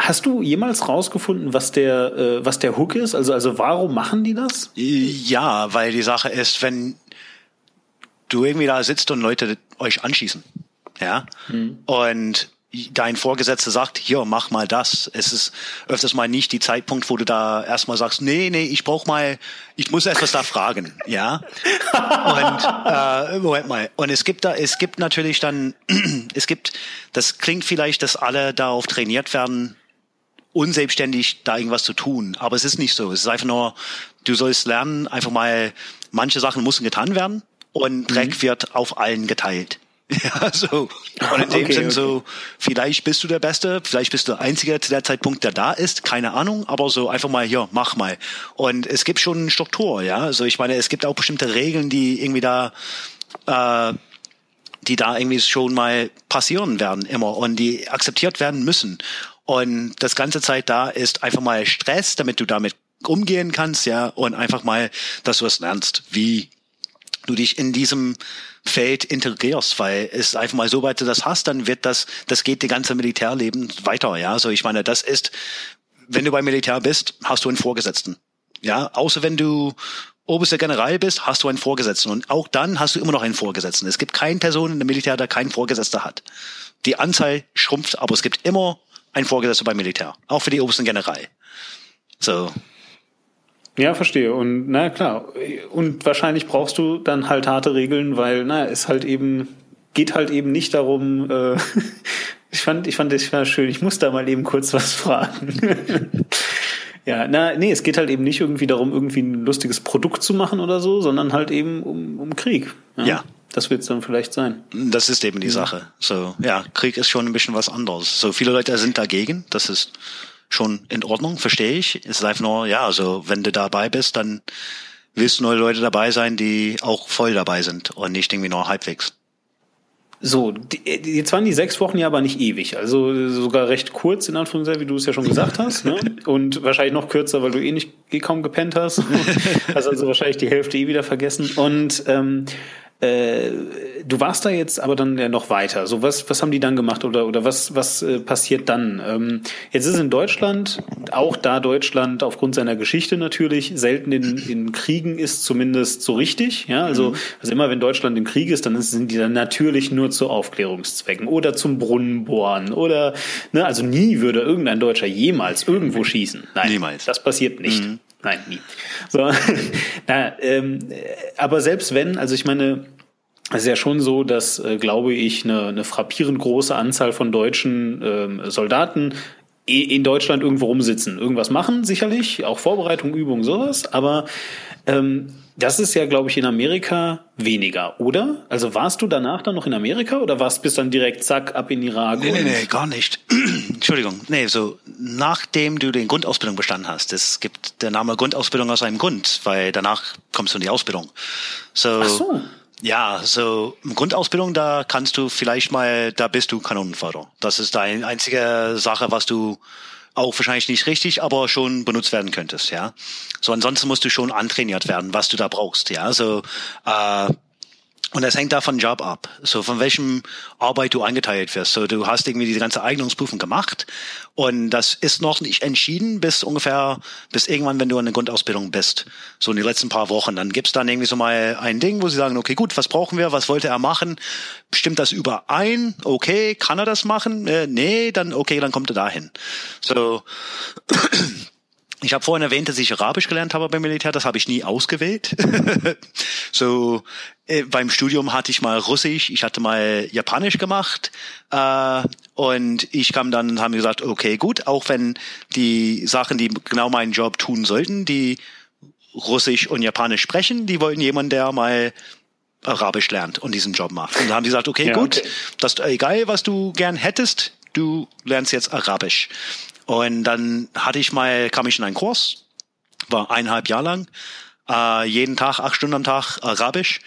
Hast du jemals rausgefunden, was der, äh, was der Hook ist? Also, also warum machen die das? Ja, weil die Sache ist, wenn du irgendwie da sitzt und Leute euch anschießen, ja, hm. und dein Vorgesetzter sagt, hier, mach mal das. Es ist öfters mal nicht die Zeitpunkt, wo du da erstmal sagst, nee, nee, ich brauch mal, ich muss etwas da fragen, *laughs* ja. Und äh, Moment mal. Und es gibt da, es gibt natürlich dann, *clears throat* es gibt, das klingt vielleicht, dass alle darauf trainiert werden, unselbstständig da irgendwas zu tun. Aber es ist nicht so. Es ist einfach nur, du sollst lernen, einfach mal, manche Sachen müssen getan werden und Dreck mhm. wird auf allen geteilt. *laughs* Ja, so. Und in dem okay, Sinn okay. so, vielleicht bist du der Beste, vielleicht bist du der Einzige zu der Zeitpunkt, der da ist, keine Ahnung, aber so einfach mal hier, mach mal. Und es gibt schon eine Struktur, ja. Also ich meine, es gibt auch bestimmte Regeln, die irgendwie da, äh, die da irgendwie schon mal passieren werden immer und die akzeptiert werden müssen. Und das ganze Zeit da ist einfach mal Stress, damit du damit umgehen kannst, ja, und einfach mal, dass du es lernst, wie du dich in diesem Feld integrierst, weil es einfach mal so weit du das hast, dann wird das, das geht die ganze Militärleben weiter, ja. So, ich meine, das ist, wenn du beim Militär bist, hast du einen Vorgesetzten. Ja, außer wenn du oberster General bist, hast du einen Vorgesetzten. Und auch dann hast du immer noch einen Vorgesetzten. Es gibt keine Person in dem Militär, der keinen Vorgesetzter hat. Die Anzahl schrumpft, aber es gibt immer ein Vorgesetzter beim Militär. Auch für die obersten General. So. Ja, verstehe. Und na klar. Und wahrscheinlich brauchst du dann halt harte Regeln, weil, na, es halt eben, geht halt eben nicht darum, äh, *laughs* ich fand, ich fand das war schön. Ich muss da mal eben kurz was fragen. *laughs* ja, na, nee, es geht halt eben nicht irgendwie darum, irgendwie ein lustiges Produkt zu machen oder so, sondern halt eben um, um Krieg. Ja. ja. Das wird es dann vielleicht sein. Das ist eben die mhm. Sache. So, ja, Krieg ist schon ein bisschen was anderes. So viele Leute sind dagegen. Das ist schon in Ordnung, verstehe ich. Es ist einfach nur, ja, also wenn du dabei bist, dann willst du nur Leute dabei sein, die auch voll dabei sind und nicht irgendwie nur halbwegs. So, die, jetzt waren die sechs Wochen ja aber nicht ewig, also sogar recht kurz in Anführungszeichen, wie du es ja schon gesagt hast, ne? Und wahrscheinlich noch kürzer, weil du eh nicht eh kaum gepennt hast. *laughs* hast also wahrscheinlich die Hälfte eh wieder vergessen. Und ähm, äh, du warst da jetzt aber dann ja noch weiter. So was, was haben die dann gemacht oder oder was was äh, passiert dann? Ähm, jetzt ist in Deutschland auch da Deutschland aufgrund seiner Geschichte natürlich selten in, in Kriegen ist, zumindest so richtig. Ja, also mhm. also immer wenn Deutschland im Krieg ist, dann ist, sind die dann natürlich nur zu Aufklärungszwecken oder zum Brunnenbohren oder ne, also nie würde irgendein Deutscher jemals irgendwo schießen. Nein, niemals. Das passiert nicht. Mhm. Nein, nie. So, *laughs* na, ähm, aber selbst wenn, also ich meine, es ist ja schon so, dass, äh, glaube ich, eine, eine frappierend große Anzahl von deutschen ähm, Soldaten in Deutschland irgendwo rumsitzen, irgendwas machen, sicherlich, auch Vorbereitung, Übung, sowas, aber ähm, das ist ja, glaube ich, in Amerika weniger, oder? Also warst du danach dann noch in Amerika oder warst bis dann direkt zack ab in Irak? Nee, nee, nee, gar nicht. *clears throat* Entschuldigung. Nee, so nachdem du den Grundausbildung bestanden hast, es gibt der Name Grundausbildung aus einem Grund, weil danach kommst du in die Ausbildung. So, Ach so. Ja, so Grundausbildung, da kannst du vielleicht mal, da bist du Kanonenförder. Das ist deine einzige Sache, was du auch wahrscheinlich nicht richtig, aber schon benutzt werden könntest, ja. So ansonsten musst du schon antrainiert werden, was du da brauchst, ja. So äh, und das hängt da von Job ab, so von welchem Arbeit du eingeteilt wirst. So du hast irgendwie diese ganze Eignungsprüfung gemacht und das ist noch nicht entschieden bis ungefähr bis irgendwann, wenn du in der Grundausbildung bist. So in den letzten paar Wochen, dann gibt's dann irgendwie so mal ein Ding, wo sie sagen, okay, gut, was brauchen wir, was wollte er machen? Stimmt das überein? Okay, kann er das machen? Äh, nee, dann okay, dann kommt er dahin. So ich habe vorhin erwähnt, dass ich Arabisch gelernt habe beim Militär. Das habe ich nie ausgewählt. *laughs* so äh, beim Studium hatte ich mal Russisch, ich hatte mal Japanisch gemacht äh, und ich kam dann und haben gesagt, okay, gut, auch wenn die Sachen, die genau meinen Job tun sollten, die Russisch und Japanisch sprechen, die wollten jemanden, der mal Arabisch lernt und diesen Job macht. Und dann haben die gesagt, okay, ja, gut, okay. das egal, was du gern hättest, du lernst jetzt Arabisch. Und dann hatte ich mal, kam ich in einen Kurs, war eineinhalb Jahre lang, äh, jeden Tag, acht Stunden am Tag Arabisch.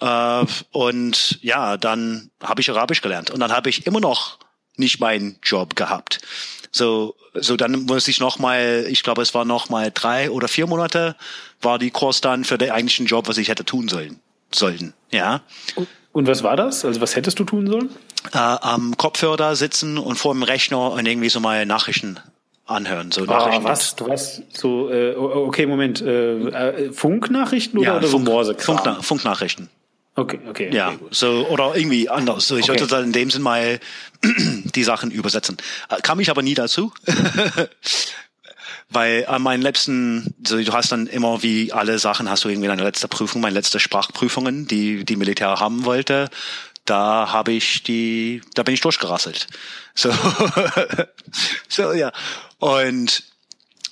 Äh, und ja, dann habe ich Arabisch gelernt. Und dann habe ich immer noch nicht meinen Job gehabt. So, so dann muss ich noch mal, ich glaube, es war noch mal drei oder vier Monate, war die Kurs dann für den eigentlichen Job, was ich hätte tun sollen, sollten, ja. Und was war das? Also was hättest du tun sollen? äh, am Kopfhörer sitzen und vor dem Rechner und irgendwie so mal Nachrichten anhören. So Nachrichten ah, was? Du hast so, äh, okay, Moment, äh, äh Funknachrichten oder, ja, oder Funk, so Morse Funkna Funknachrichten. Okay, okay. Ja, okay, so oder irgendwie anders. So, ich okay. wollte in dem Sinn mal *clears throat* die Sachen übersetzen. Äh, kam ich aber nie dazu. *laughs* Weil an meinen letzten, so du hast dann immer wie alle Sachen, hast du irgendwie deine letzte Prüfung, meine letzte Sprachprüfungen, die die Militär haben wollte da habe ich die, da bin ich durchgerasselt. *laughs* So, so ja. Und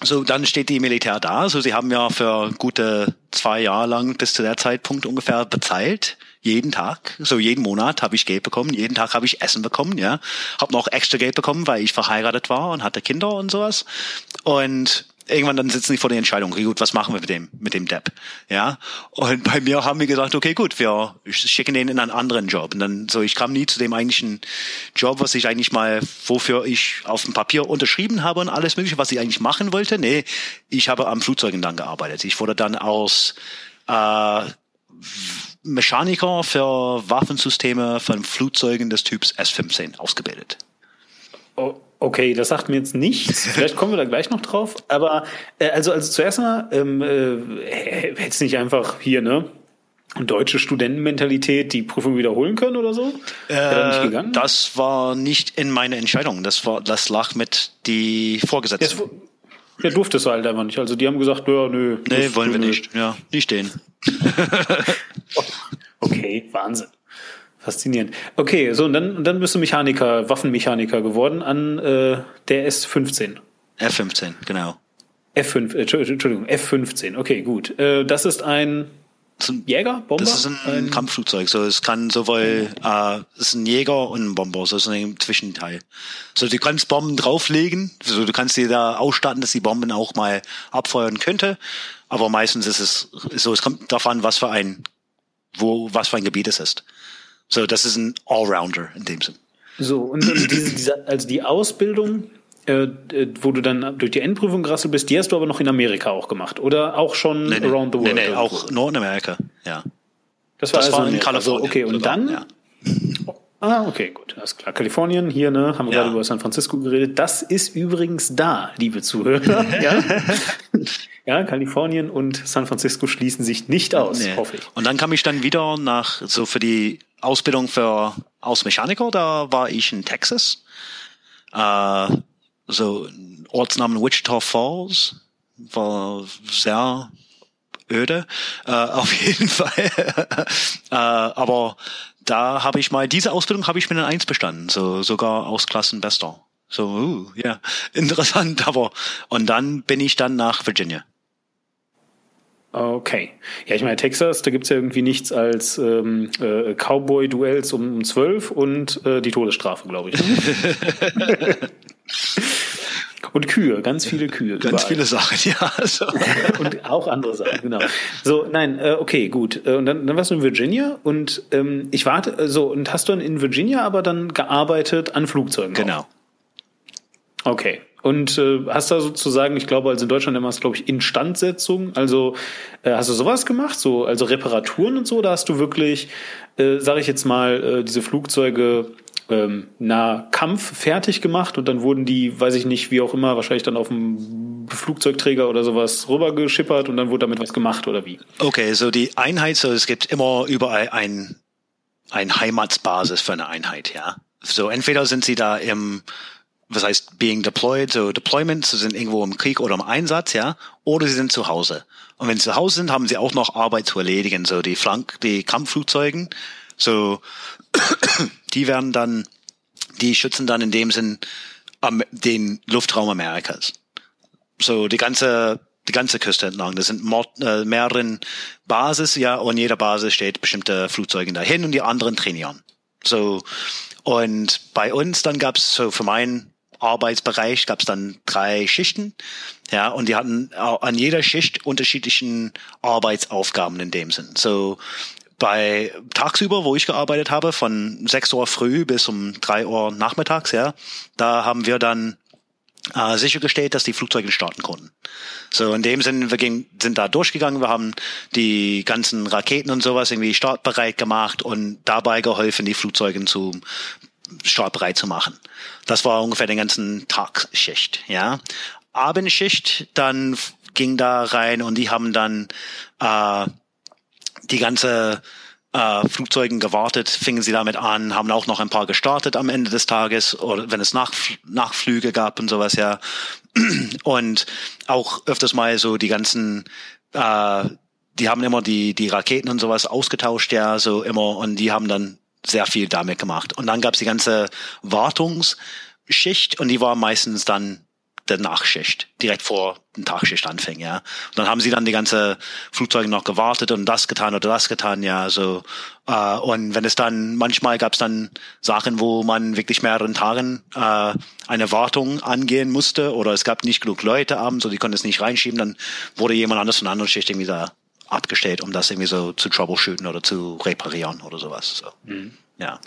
so, dann steht die Militär da. So, sie haben ja für gute zwei Jahre lang bis zu der Zeitpunkt ungefähr bezahlt. Jeden Tag, so jeden Monat habe ich Geld bekommen, jeden Tag habe ich Essen bekommen, ja. Hab noch extra Geld bekommen, weil ich verheiratet war und hatte Kinder und sowas. Und irgendwann dann sitzen die vor der Entscheidung, okay, gut, was machen wir mit dem, mit dem Depp? Ja. Und bei mir haben wir gesagt, okay, gut, wir schicken den in einen anderen Job. Und dann so, ich kam nie zu dem eigentlichen Job, was ich eigentlich mal, wofür ich auf dem Papier unterschrieben habe und alles mögliche, was ich eigentlich machen wollte. Nee, ich habe am Flugzeugen dann gearbeitet. Ich wurde dann aus äh, Mechaniker für Waffensysteme von Flugzeugen des Typs S-15 ausgebildet. Oh. Okay, das sagt mir jetzt nichts. *laughs* Vielleicht kommen wir da gleich noch drauf. Aber äh, also, also zuerst mal, ähm, äh, hätte es nicht einfach hier, ne? Deutsche Studentenmentalität die Prüfung wiederholen können oder so? Äh, das war nicht in meiner Entscheidung. Das war, das lag mit die Vorgesetzten. Ja, durfte es halt einfach nicht. Also die haben gesagt, ja, nö. Nee, wollen wir nicht. Ja, nicht den. *laughs* okay, Wahnsinn. Faszinierend. Okay, so und dann, und dann bist du Mechaniker, Waffenmechaniker geworden an äh, der S15. F15, genau. F5, äh, Entschuldigung, F15. Okay, gut. Äh, das ist ein Jäger, Bomber? Das ist ein, ein Kampfflugzeug. So, es kann sowohl, äh, es ist ein Jäger und ein Bomber, so ist ein Zwischenteil. So, du kannst Bomben drauflegen, so, du kannst dir da ausstatten, dass die Bomben auch mal abfeuern könnte. Aber meistens ist es so, es kommt davon, was für ein, wo, was für ein Gebiet es ist. So, das ist ein Allrounder in dem Sinn. So, und diese, diese, also die Ausbildung, äh, wo du dann durch die Endprüfung gerasselt bist, die hast du aber noch in Amerika auch gemacht oder auch schon nee, nee, around the world? Nee, nee, auch nur in Amerika, ja. Das war, das also war in Kalifornien. Also, okay, und sogar, dann? Ja. Ah, okay, gut, alles klar. Kalifornien, hier, ne, haben wir ja. gerade über San Francisco geredet. Das ist übrigens da, liebe Zuhörer. *laughs* ja? ja, Kalifornien und San Francisco schließen sich nicht aus, nee. hoffe ich. Und dann kam ich dann wieder nach, so für die Ausbildung für als Mechaniker, da war ich in Texas. Äh, so Ortsnamen Wichita Falls war sehr öde, äh, *laughs* auf jeden Fall. *laughs* äh, aber da habe ich mal, diese Ausbildung habe ich mit einer Eins bestanden, so sogar aus Klassenbester. So, uh, ja, yeah. *laughs* interessant, aber und dann bin ich dann nach Virginia. Okay. Ja, ich meine, Texas, da gibt's ja irgendwie nichts als ähm, äh, Cowboy-Duells um zwölf und äh, die Todesstrafe, glaube ich. Und Kühe, ganz viele Kühe. Ganz überall. viele Sachen, ja. Also. *laughs* und auch andere Sachen, genau. So, nein, äh, okay, gut. Äh, und dann, dann warst du in Virginia und ähm, ich warte, äh, so, und hast du dann in Virginia aber dann gearbeitet an Flugzeugen? Genau. Auch? Okay. Und äh, hast da sozusagen, ich glaube, also in Deutschland immer es, glaube ich, Instandsetzung. Also äh, hast du sowas gemacht, so also Reparaturen und so? Da hast du wirklich, äh, sage ich jetzt mal, äh, diese Flugzeuge ähm, na Kampf fertig gemacht und dann wurden die, weiß ich nicht, wie auch immer, wahrscheinlich dann auf dem Flugzeugträger oder sowas rübergeschippert und dann wurde damit was gemacht oder wie? Okay, so die Einheit, so es gibt immer überall ein, ein Heimatsbasis für eine Einheit, ja. So entweder sind sie da im was heißt being deployed, so Deployments sind irgendwo im Krieg oder im Einsatz, ja, oder sie sind zu Hause. Und wenn sie zu Hause sind, haben sie auch noch Arbeit zu erledigen, so die Flank, die Kampfflugzeugen, so die werden dann, die schützen dann in dem Sinn den Luftraum Amerikas. So die ganze die ganze Küste entlang. Das sind äh, mehreren Basis, ja, und jeder Basis steht bestimmte Flugzeuge dahin und die anderen trainieren. So und bei uns dann gab's so für meinen Arbeitsbereich gab es dann drei Schichten, ja, und die hatten an jeder Schicht unterschiedlichen Arbeitsaufgaben in dem Sinn. So bei tagsüber, wo ich gearbeitet habe, von 6 Uhr früh bis um 3 Uhr nachmittags, ja, da haben wir dann äh, sichergestellt, dass die Flugzeuge starten konnten. So in dem Sinne, wir ging, sind da durchgegangen, wir haben die ganzen Raketen und sowas irgendwie startbereit gemacht und dabei geholfen, die Flugzeuge zu startbereit zu machen. Das war ungefähr den ganzen Tagschicht, ja. Abendschicht, dann ging da rein und die haben dann äh, die ganze äh, Flugzeugen gewartet, fingen sie damit an, haben auch noch ein paar gestartet am Ende des Tages oder wenn es Nach Nachflüge gab und sowas, ja. *clears throat* Und auch öfters mal so die ganzen äh, die haben immer die, die Raketen und sowas ausgetauscht, ja, so immer, und die haben dann sehr viel damit gemacht. Und dann gab's die ganze Wartungsschicht und die war meistens dann der Nachschicht, direkt vor dem Tagschicht anfing, ja. Und dann haben sie dann die ganze Flugzeuge noch gewartet und das getan oder das getan, ja, so. Äh, und wenn es dann, manchmal gab es dann Sachen, wo man wirklich mehreren Tagen äh, eine Wartung angehen musste oder es gab nicht genug Leute abends, so die konnten es nicht reinschieben, dann wurde jemand anders von einer anderen Schicht irgendwie da abgestellt, um das irgendwie so zu troubleshooten oder zu reparieren oder sowas. So. Mhm. Ja.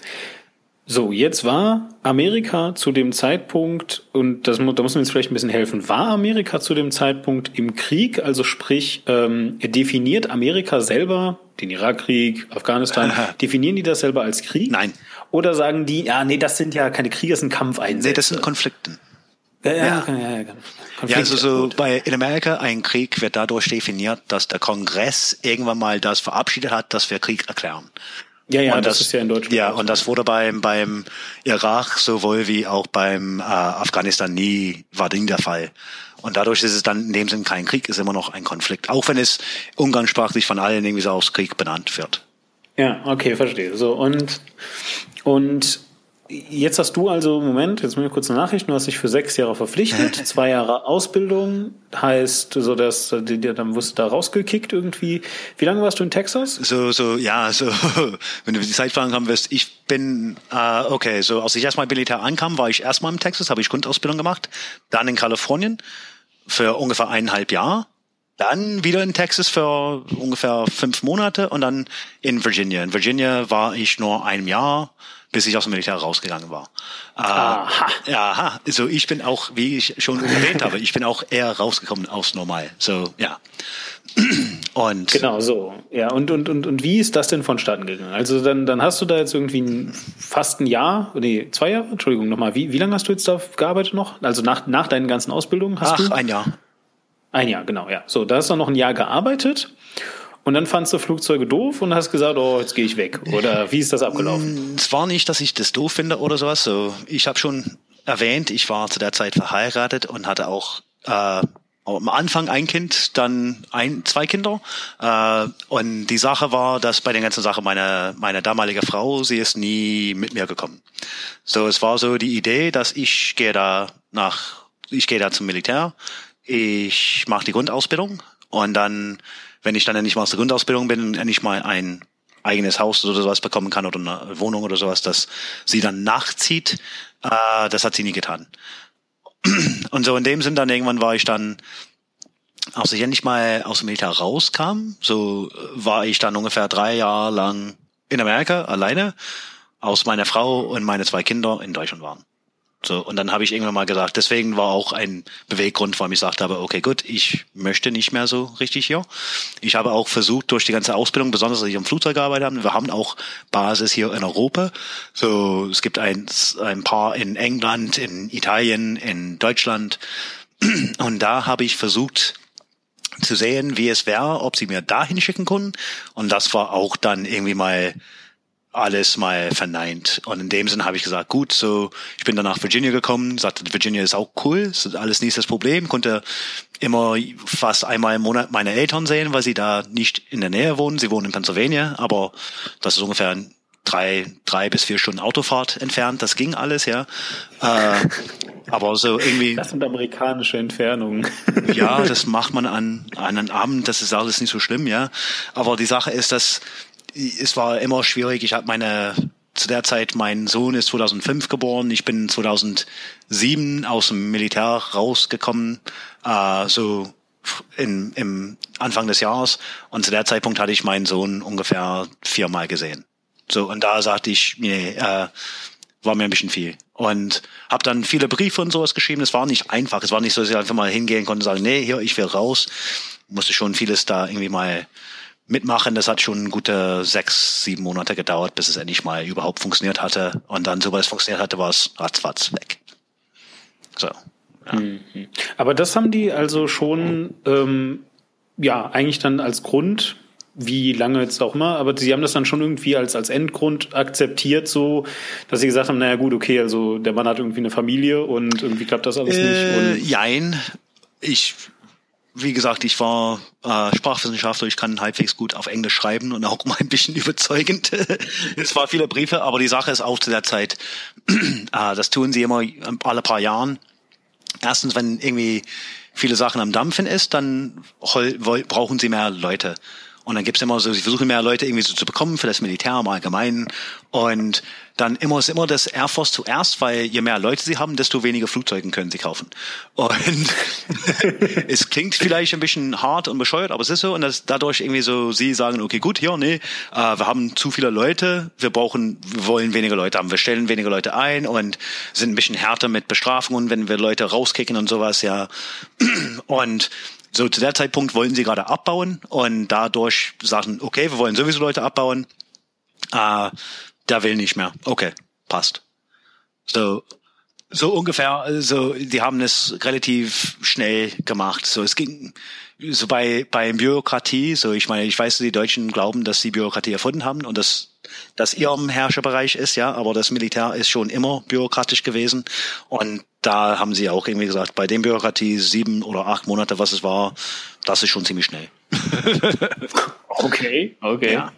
So, jetzt war Amerika zu dem Zeitpunkt, und das, da muss man jetzt vielleicht ein bisschen helfen, war Amerika zu dem Zeitpunkt im Krieg, also sprich, ähm, definiert Amerika selber den Irakkrieg, Afghanistan, definieren die das selber als Krieg? Nein. Oder sagen die, ja, nee, das sind ja keine Kriege, das sind Kampfeinsätze. Nee, das sind Konflikten. Ja, ja, ja. ja, ja, ja also so bei in Amerika ein Krieg wird dadurch definiert, dass der Kongress irgendwann mal das verabschiedet hat, dass wir Krieg erklären. Ja, ja, und das, das ist ja in Deutschland. Ja, und das wurde beim, beim Irak sowohl wie auch beim äh, Afghanistan nie war Ding der Fall. Und dadurch ist es dann in dem Sinn kein Krieg, ist immer noch ein Konflikt. Auch wenn es umgangssprachlich von allen irgendwie so aus Krieg benannt wird. Ja, okay, verstehe. So, und, und Jetzt hast du also, Moment, jetzt mir kurz eine Nachricht, du hast dich für sechs Jahre verpflichtet, *laughs* zwei Jahre Ausbildung, heißt, so dass, dann wirst du da rausgekickt irgendwie. Wie lange warst du in Texas? So, so, ja, so, *laughs* wenn du die Zeitfragen haben wirst, ich bin, äh, okay, so, als ich erstmal Militär ankam, war ich erstmal in Texas, habe ich Grundausbildung gemacht, dann in Kalifornien für ungefähr eineinhalb Jahre, dann wieder in Texas für ungefähr fünf Monate und dann in Virginia. In Virginia war ich nur ein Jahr, bis ich aus dem Militär rausgegangen war. Äh, aha. Ja, also ich bin auch, wie ich schon erwähnt habe, ich bin auch eher rausgekommen aus normal. So, ja. *clears throat* Und genau so. Ja, und, und, und, und wie ist das denn vonstatten gegangen? Also dann, dann hast du da jetzt irgendwie ein, fast ein Jahr, nee, zwei Jahre, Entschuldigung, nochmal, wie, wie lange hast du jetzt da gearbeitet noch? Also nach, nach deinen ganzen Ausbildungen hast Ach, du? ein Jahr. Ein Jahr, genau, ja. So, da hast du noch ein Jahr gearbeitet und dann fandst du Flugzeuge doof und hast gesagt, oh, jetzt gehe ich weg. Oder wie ist das abgelaufen? Mm, es war nicht, dass ich das doof finde oder sowas. So, ich habe schon erwähnt, ich war zu der Zeit verheiratet und hatte auch äh, am Anfang ein Kind, dann ein, zwei Kinder. Äh, und die Sache war, dass bei der ganzen Sache meine, meine damalige Frau, sie ist nie mit mir gekommen. So, es war so die Idee, dass ich gehe da nach, ich gehe da zum Militär, ich mache die Grundausbildung und dann wenn ich dann endlich mal aus der Grundausbildung bin und endlich mal ein eigenes Haus oder sowas bekommen kann oder eine Wohnung oder sowas, dass sie dann nachzieht, äh, das hat sie nie getan. *clears throat* Und so in dem Sinn dann irgendwann war ich dann, als ich endlich mal aus dem Militär rauskam, so war ich dann ungefähr drei Jahre lang in Amerika alleine, aus meiner Frau und meine zwei Kinder in Deutschland waren. So, und dann habe ich irgendwann mal gesagt, deswegen war auch ein Beweggrund, warum ich gesagt habe, okay, gut, ich möchte nicht mehr so richtig hier. Ich habe auch versucht, durch die ganze Ausbildung, besonders als ich am Flugzeug gearbeitet habe, wir haben auch Basis hier in Europa. So, es gibt ein, ein paar in England, in Italien, in Deutschland. *clears throat* Und da habe ich versucht, zu sehen, wie es wäre, ob sie mir dahin schicken können. Und das war auch dann irgendwie mal alles mal verneint. Und in dem Sinn habe ich gesagt, gut, so, ich bin dann nach Virginia gekommen, sagte, Virginia ist auch cool, ist alles nicht das Problem, konnte immer fast einmal im Monat meine Eltern sehen, weil sie da nicht in der Nähe wohnen. Sie wohnen in Pennsylvania, aber das ist ungefähr drei, drei bis vier Stunden Autofahrt entfernt. Das ging alles, ja. Äh, aber so irgendwie. Das sind amerikanische Entfernungen. ja, das macht man an, an einem Abend. Das ist alles nicht so schlimm, ja. Aber die Sache ist, dass es war immer schwierig. Ich habe meine zu der Zeit, mein Sohn ist 2005 geboren, ich bin 2007 aus dem Militär rausgekommen, äh, so in, im Anfang des Jahres. Und zu der Zeitpunkt hatte ich meinen Sohn ungefähr viermal gesehen. So, und da sagte ich, nee, äh, war mir ein bisschen viel. Und habe dann viele Briefe und sowas geschrieben. Es war nicht einfach. Es war nicht so, dass ich einfach mal hingehen konnte und sagen, nee, hier, ich will raus. Musste schon vieles da irgendwie mal mitmachen. Das hat schon gute sechs, sieben Monate gedauert, bis es endlich mal überhaupt funktioniert hatte. Und dann, sobald es funktioniert hatte, war es ratzfatz weg. So. Ja. Mhm. Aber das haben die also schon, ähm, ja, eigentlich dann als Grund, wie lange jetzt auch immer, aber sie haben das dann schon irgendwie als, als Endgrund akzeptiert, so, dass sie gesagt haben, naja gut, okay, also der Mann hat irgendwie eine Familie und irgendwie klappt das alles äh, nicht. Und jein. Ich wie gesagt, ich war äh, Sprachwissenschaftler, ich kann halbwegs gut auf Englisch schreiben und auch *laughs* mal ein bisschen überzeugend. *laughs* es war viele Briefe, aber die Sache ist auch zu der Zeit, *clears throat* äh, das tun sie immer alle paar Jahren. Erstens, wenn irgendwie viele Sachen am Dampfen ist, dann brauchen sie mehr Leute. Und dann gibt's immer so, sie versuchen mehr Leute irgendwie so zu bekommen für das Militär im Allgemeinen. Und dann immer ist immer das Air Force zuerst, weil je mehr Leute sie haben, desto weniger Flugzeuge können sie kaufen. Und *laughs* es klingt vielleicht ein bisschen hart und bescheuert, aber es ist so. Und das, dadurch irgendwie so, sie sagen, okay, gut, ja, nee, äh, wir haben zu viele Leute, wir brauchen, wir wollen weniger Leute haben, wir stellen weniger Leute ein und sind ein bisschen härter mit Bestrafungen, wenn wir Leute rauskicken und sowas, ja. *clears throat* Und so zu der Zeitpunkt wollten sie gerade abbauen und dadurch sagten, okay, wir wollen sowieso Leute abbauen. Äh, der will nicht mehr. Okay, passt. So, so ungefähr, so, die haben es relativ schnell gemacht. So, es ging, so bei, bei Bürokratie, so, ich meine, ich weiß, die Deutschen glauben, dass sie Bürokratie erfunden haben und dass, das ihrem Herrscherbereich ist, ja, aber das Militär ist schon immer bürokratisch gewesen und da haben sie auch irgendwie gesagt, bei dem Bürokratie sieben oder acht Monate, was es war, das ist schon ziemlich schnell. *laughs* okay, okay. Ja.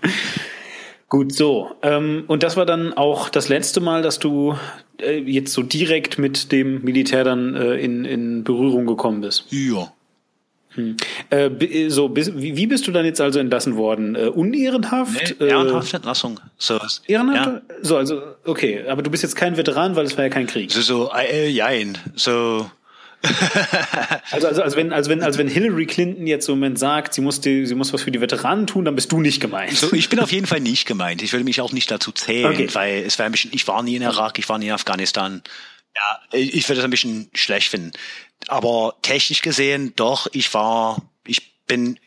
Gut, so. Ähm, und das war dann auch das letzte Mal, dass du äh, jetzt so direkt mit dem Militär dann äh, in, in Berührung gekommen bist. Ja. Hm. Äh, so, bis, wie, bist du dann jetzt also entlassen worden? Äh, unehrenhaft? Nee, ehrenhafte Entlassung. So, ehrenhaft? Ja. So, also, okay. Aber du bist jetzt kein Veteran, weil es war ja kein Krieg. So, so äh, jein. So, *laughs* also, also, also wenn, also wenn, also wenn Hillary Clinton jetzt im Moment sagt, sie muss, die, sie muss was für die Veteranen tun, dann bist du nicht gemeint. So, ich bin auf jeden Fall nicht gemeint. Ich würde mich auch nicht dazu zählen, okay. weil es wäre ein bisschen, ich war nie in Irak, ich war nie in Afghanistan. Ja, ich würde das ein bisschen schlecht finden. Aber technisch gesehen, doch, ich war, ich bin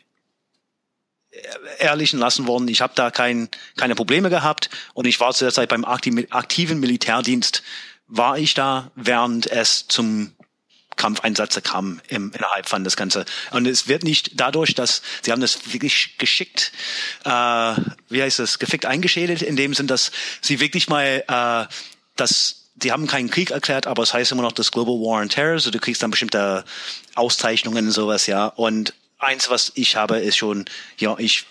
ehrlichen lassen worden. Ich habe da kein, keine Probleme gehabt und ich war zu der Zeit beim aktiven Militärdienst, war ich da, während es zum Kampfeinsätze kam im, innerhalb von das Ganze. Und es wird nicht dadurch, dass sie haben das wirklich geschickt, äh, wie heißt das, gefickt eingeschädelt, in dem Sinn, dass sie wirklich mal äh, das die haben keinen Krieg erklärt, aber es heißt immer noch das Global War on Terror, so du kriegst dann bestimmte Auszeichnungen und sowas, ja. Und eins, was ich habe, ist schon, ja, ich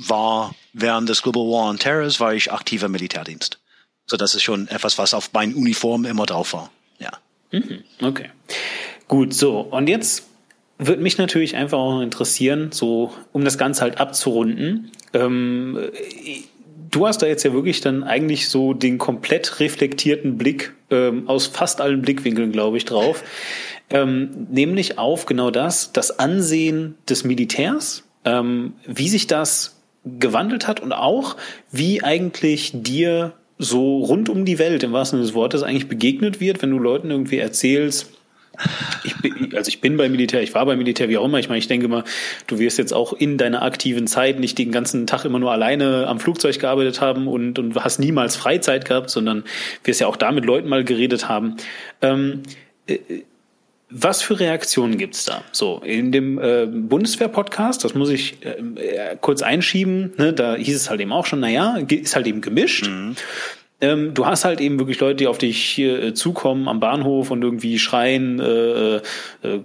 war während des Global War on Terror, war ich aktiver Militärdienst. So, das ist schon etwas, was auf meinen Uniformen immer drauf war, ja. Mhm, okay. Gut, so. Und jetzt würde mich natürlich einfach auch interessieren, so um das Ganze halt abzurunden. Ähm, du hast da jetzt ja wirklich dann eigentlich so den komplett reflektierten Blick ähm, aus fast allen Blickwinkeln, glaube ich, drauf. Ähm, nämlich auf genau das, das Ansehen des Militärs, ähm, wie sich das gewandelt hat und auch wie eigentlich dir so rund um die Welt im wahrsten Sinne des Wortes eigentlich begegnet wird, wenn du Leuten irgendwie erzählst, ich bin, also ich bin beim Militär, ich war beim Militär, wie auch immer. Ich meine, ich denke mal, du wirst jetzt auch in deiner aktiven Zeit nicht den ganzen Tag immer nur alleine am Flugzeug gearbeitet haben und, und hast niemals Freizeit gehabt, sondern wirst ja auch da mit Leuten mal geredet haben. Ähm, äh, was für Reaktionen gibt's da? So, in dem äh, Bundeswehr-Podcast, das muss ich äh, kurz einschieben, ne, da hieß es halt eben auch schon, naja, ist halt eben gemischt. Mhm. Ähm, du hast halt eben wirklich Leute, die auf dich äh, zukommen am Bahnhof und irgendwie schreien, äh, äh,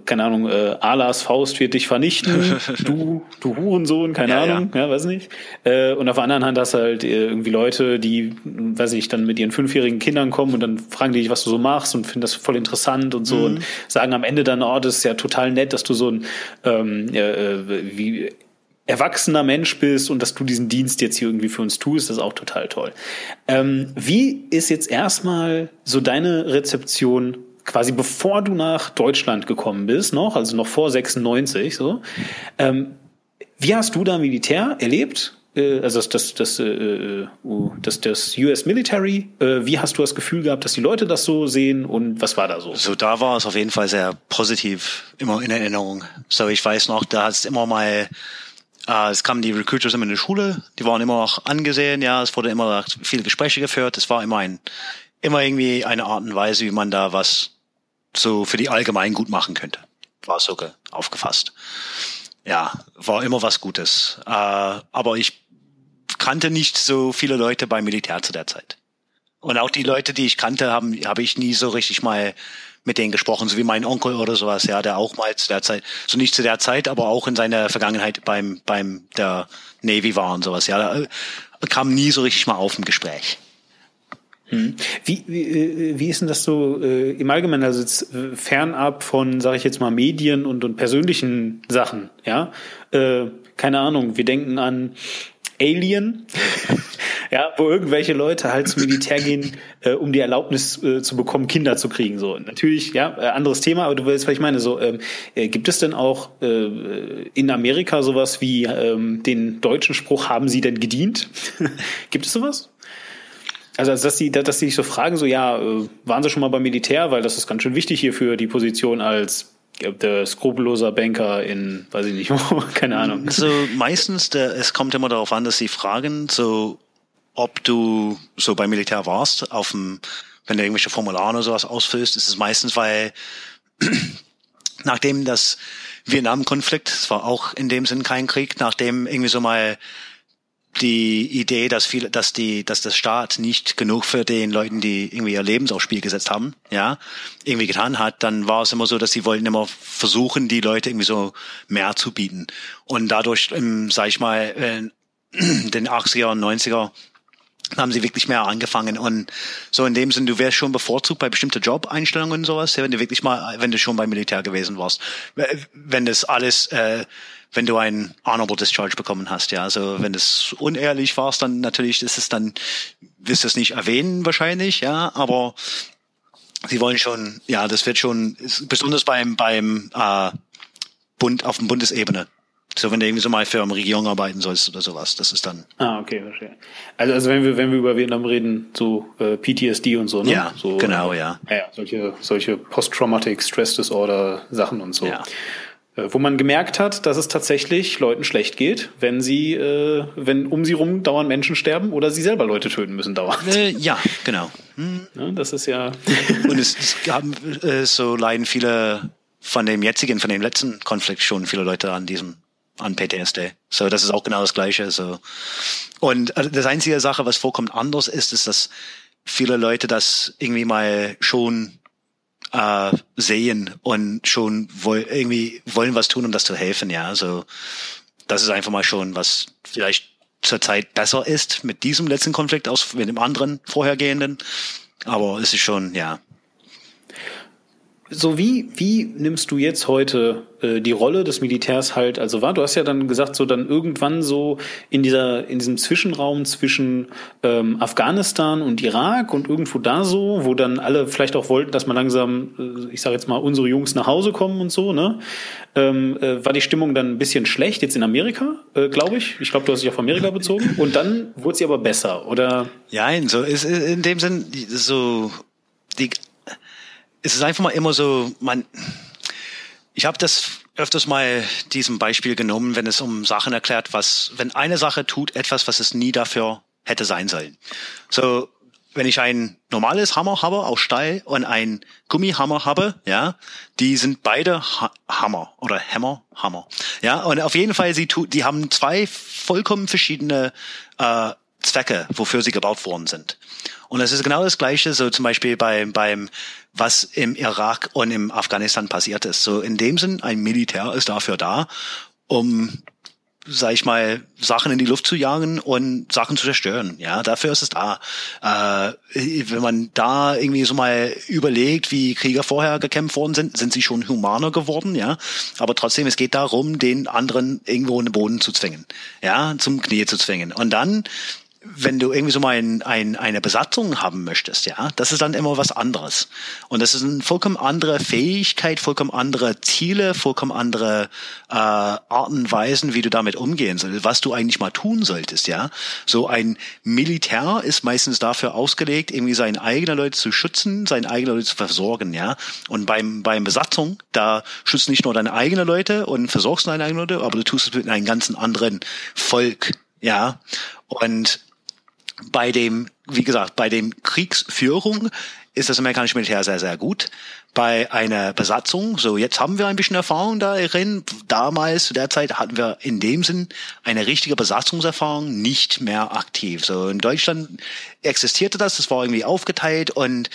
keine Ahnung, äh, Alas Faust wird dich vernichten, *laughs* du, du Hurensohn, keine ja, Ahnung, ja. ja, weiß nicht. Äh, und auf der anderen Hand hast du halt äh, irgendwie Leute, die, weiß ich, dann mit ihren fünfjährigen Kindern kommen und dann fragen die dich, was du so machst und finden das voll interessant und so mhm. und sagen am Ende dann, oh, das ist ja total nett, dass du so ein ähm, äh, wie erwachsener Mensch bist und dass du diesen Dienst jetzt hier irgendwie für uns tust, das ist auch total toll. Ähm, wie ist jetzt erstmal so deine Rezeption quasi bevor du nach Deutschland gekommen bist, noch, also noch vor 96, so? Ähm, wie hast du da Militär erlebt? Äh, also das, das, das, äh, uh, das, das US Military, äh, wie hast du das Gefühl gehabt, dass die Leute das so sehen und was war da so? So, da war es auf jeden Fall sehr positiv, immer in Erinnerung. So, ich weiß noch, da hat es immer mal äh, es kamen die Recruiters immer in die Schule, die waren immer auch angesehen, ja, es wurde immer viele Gespräche geführt, es war immer ein, immer irgendwie eine Art und Weise, wie man da was so für die allgemein gut machen könnte. War so aufgefasst. Ja, war immer was Gutes. Äh, aber ich kannte nicht so viele Leute beim Militär zu der Zeit. Und auch die Leute, die ich kannte, haben, habe ich nie so richtig mal mit denen gesprochen, so wie mein Onkel oder sowas, ja, der auch mal zu der Zeit, so nicht zu der Zeit, aber auch in seiner Vergangenheit beim, beim der Navy war und sowas, ja, da äh, kam nie so richtig mal auf ein Gespräch. Hm. Wie, wie, äh, wie ist denn das so äh, im Allgemeinen, also jetzt äh, fernab von, sage ich jetzt mal, Medien und, und persönlichen Sachen, ja? Äh, keine Ahnung, wir denken an Alien, *laughs* ja, wo irgendwelche Leute halt zum Militär gehen, äh, um die Erlaubnis äh, zu bekommen, Kinder zu kriegen. So natürlich, ja, äh, anderes Thema, aber du weißt, was ich meine. So ähm, äh, gibt es denn auch äh, in Amerika sowas wie ähm, den deutschen Spruch: Haben Sie denn gedient? *laughs* gibt es sowas? Also, dass sie, dass sie sich so fragen, so ja, äh, waren sie schon mal beim Militär, weil das ist ganz schön wichtig hier für die Position als der skrupelloser Banker in, weiß ich nicht, *laughs* keine Ahnung. So meistens, der, es kommt immer darauf an, dass sie fragen, so ob du so beim Militär warst, auf dem, wenn du irgendwelche Formulare oder sowas ausfüllst, ist es meistens, weil *clears throat* nachdem das Vietnam-Konflikt, es war auch in dem Sinn kein Krieg, nachdem irgendwie so mal die Idee, dass viele, dass die, dass das Staat nicht genug für den Leuten, die irgendwie ihr Leben aufs Spiel gesetzt haben, ja, irgendwie getan hat, dann war es immer so, dass sie wollten immer versuchen, die Leute irgendwie so mehr zu bieten. Und dadurch, ähm, sag ich mal, in *clears throat* den 80er und 90er haben sie wirklich mehr angefangen und so in dem Sinn, du wärst schon bevorzugt bei bestimmten Job-Einstellungen und sowas, wenn du wirklich mal, wenn du schon beim Militär gewesen warst, wenn das alles äh, wenn du ein Honorable Discharge bekommen hast, ja. Also wenn es unehrlich warst, dann natürlich ist es dann, wirst du es nicht erwähnen wahrscheinlich, ja, aber sie wollen schon, ja, das wird schon, besonders beim, beim äh, Bund, auf dem Bundesebene. So, wenn du irgendwie so mal für eine Regierung arbeiten sollst oder sowas, das ist dann. Ah, okay, verstehe. Also, also wenn wir, wenn wir über Vietnam reden, so äh, PTSD und so, ne? Ja, so, genau, ja. Ja, solche, solche Post-Traumatic Stress Disorder Sachen und so. Ja. Äh, wo man gemerkt hat, dass es tatsächlich Leuten schlecht geht, wenn sie, äh, wenn um sie rum dauernd Menschen sterben oder sie selber Leute töten müssen dauernd. Äh, ja, genau. Hm. Ja, das ist ja. Und es, es haben äh, so leiden viele von dem jetzigen, von dem letzten Konflikt schon viele Leute an diesem an PTSD. So, das ist auch genau das Gleiche. So. Und äh, das einzige Sache, was vollkommen anders ist, ist, dass viele Leute das irgendwie mal schon äh, sehen und schon woll, irgendwie wollen was tun, um das zu helfen. Ja, also das ist einfach mal schon was vielleicht zurzeit besser ist mit diesem letzten Konflikt aus mit dem anderen vorhergehenden. Aber es ist schon, ja, so wie, wie nimmst du jetzt heute äh, die Rolle des Militärs halt also wahr? Du hast ja dann gesagt, so dann irgendwann so in dieser, in diesem Zwischenraum zwischen ähm, Afghanistan und Irak und irgendwo da so, wo dann alle vielleicht auch wollten, dass man langsam, äh, ich sage jetzt mal, unsere Jungs nach Hause kommen und so, ne? Ähm, äh, war die Stimmung dann ein bisschen schlecht jetzt in Amerika, äh, glaube ich. Ich glaube, du hast dich auf Amerika *laughs* bezogen. Und dann wurde sie aber besser, oder? Ja, so ist in dem Sinn so die es ist einfach mal immer so, man, ich habe das öfters mal diesem Beispiel genommen, wenn es um Sachen erklärt, was, wenn eine Sache tut etwas, was es nie dafür hätte sein sollen. So, wenn ich ein normales Hammer habe aus Stahl und ein Gummihammer habe, ja, die sind beide ha Hammer oder Hammer, Hammer. Ja, und auf jeden Fall, sie tu, die haben zwei vollkommen verschiedene äh, Zwecke, wofür sie gebaut worden sind. Und es ist genau das Gleiche, so zum Beispiel beim, beim, was im Irak und im Afghanistan passiert ist. So in dem Sinn, ein Militär ist dafür da, um sag ich mal, Sachen in die Luft zu jagen und Sachen zu zerstören. Ja, dafür ist es da. Äh, wenn man da irgendwie so mal überlegt, wie Krieger vorher gekämpft worden sind, sind sie schon humaner geworden, ja. Aber trotzdem, es geht darum, den anderen irgendwo in den Boden zu zwingen, ja, zum Knie zu zwingen. Und dann wenn du irgendwie so mal ein, ein, eine Besatzung haben möchtest, ja, das ist dann immer was anderes. Und das ist eine vollkommen andere Fähigkeit, vollkommen andere Ziele, vollkommen andere äh, Arten und Weisen, wie du damit umgehen sollst, was du eigentlich mal tun solltest, ja. So ein Militär ist meistens dafür ausgelegt, irgendwie seine eigenen Leute zu schützen, seine eigenen Leute zu versorgen, ja. Und beim, beim Besatzung, da schützt nicht nur deine eigenen Leute und versorgst deine eigenen Leute, aber du tust es mit einem ganzen anderen Volk, ja. Und bei dem, wie gesagt, bei dem Kriegsführung ist das amerikanische Militär sehr, sehr gut. Bei einer Besatzung, so jetzt haben wir ein bisschen Erfahrung darin. Damals, zu der Zeit, hatten wir in dem Sinn eine richtige Besatzungserfahrung nicht mehr aktiv. So in Deutschland existierte das, das war irgendwie aufgeteilt und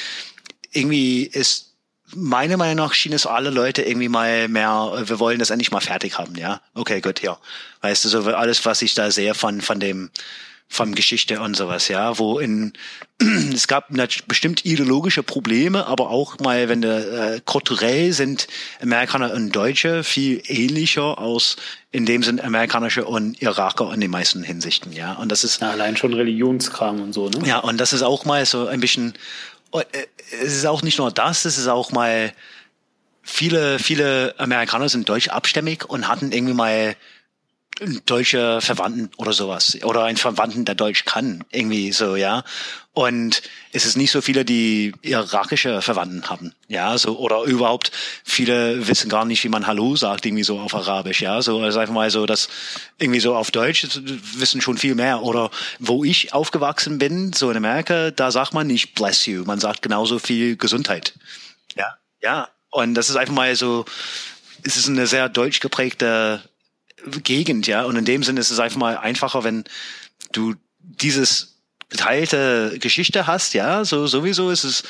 irgendwie ist meiner Meinung nach schien es alle Leute irgendwie mal mehr, wir wollen das endlich mal fertig haben, ja. Okay, gut, ja. Weißt du, so alles, was ich da sehe von, von dem, von Geschichte und sowas, ja, wo in *clears throat* es gab bestimmt ideologische Probleme, aber auch mal, wenn der äh, kulturell sind Amerikaner und Deutsche viel ähnlicher aus in dem sind amerikanische und Iraker in den meisten Hinsichten, ja. Und das ist ja, allein schon Religionskram und so, ne? Ja, und das ist auch mal so ein bisschen. Äh, es ist auch nicht nur das, es ist auch mal viele viele Amerikaner sind deutsch abstämmig und hatten irgendwie mal deutsche Verwandten oder sowas oder ein Verwandten, der Deutsch kann, irgendwie so, ja. Und es ist nicht so viele, die irakische Verwandten haben, ja, so oder überhaupt viele wissen gar nicht, wie man Hallo sagt, irgendwie so auf Arabisch, ja, so also einfach mal so, dass irgendwie so auf Deutsch wissen schon viel mehr oder wo ich aufgewachsen bin, so in Amerika, da sagt man nicht Bless you, man sagt genauso viel Gesundheit, ja, ja. Und das ist einfach mal so, es ist eine sehr deutsch geprägte Gegend, ja. Und in dem Sinne ist es einfach mal einfacher, wenn du dieses geteilte Geschichte hast, ja. So sowieso ist es.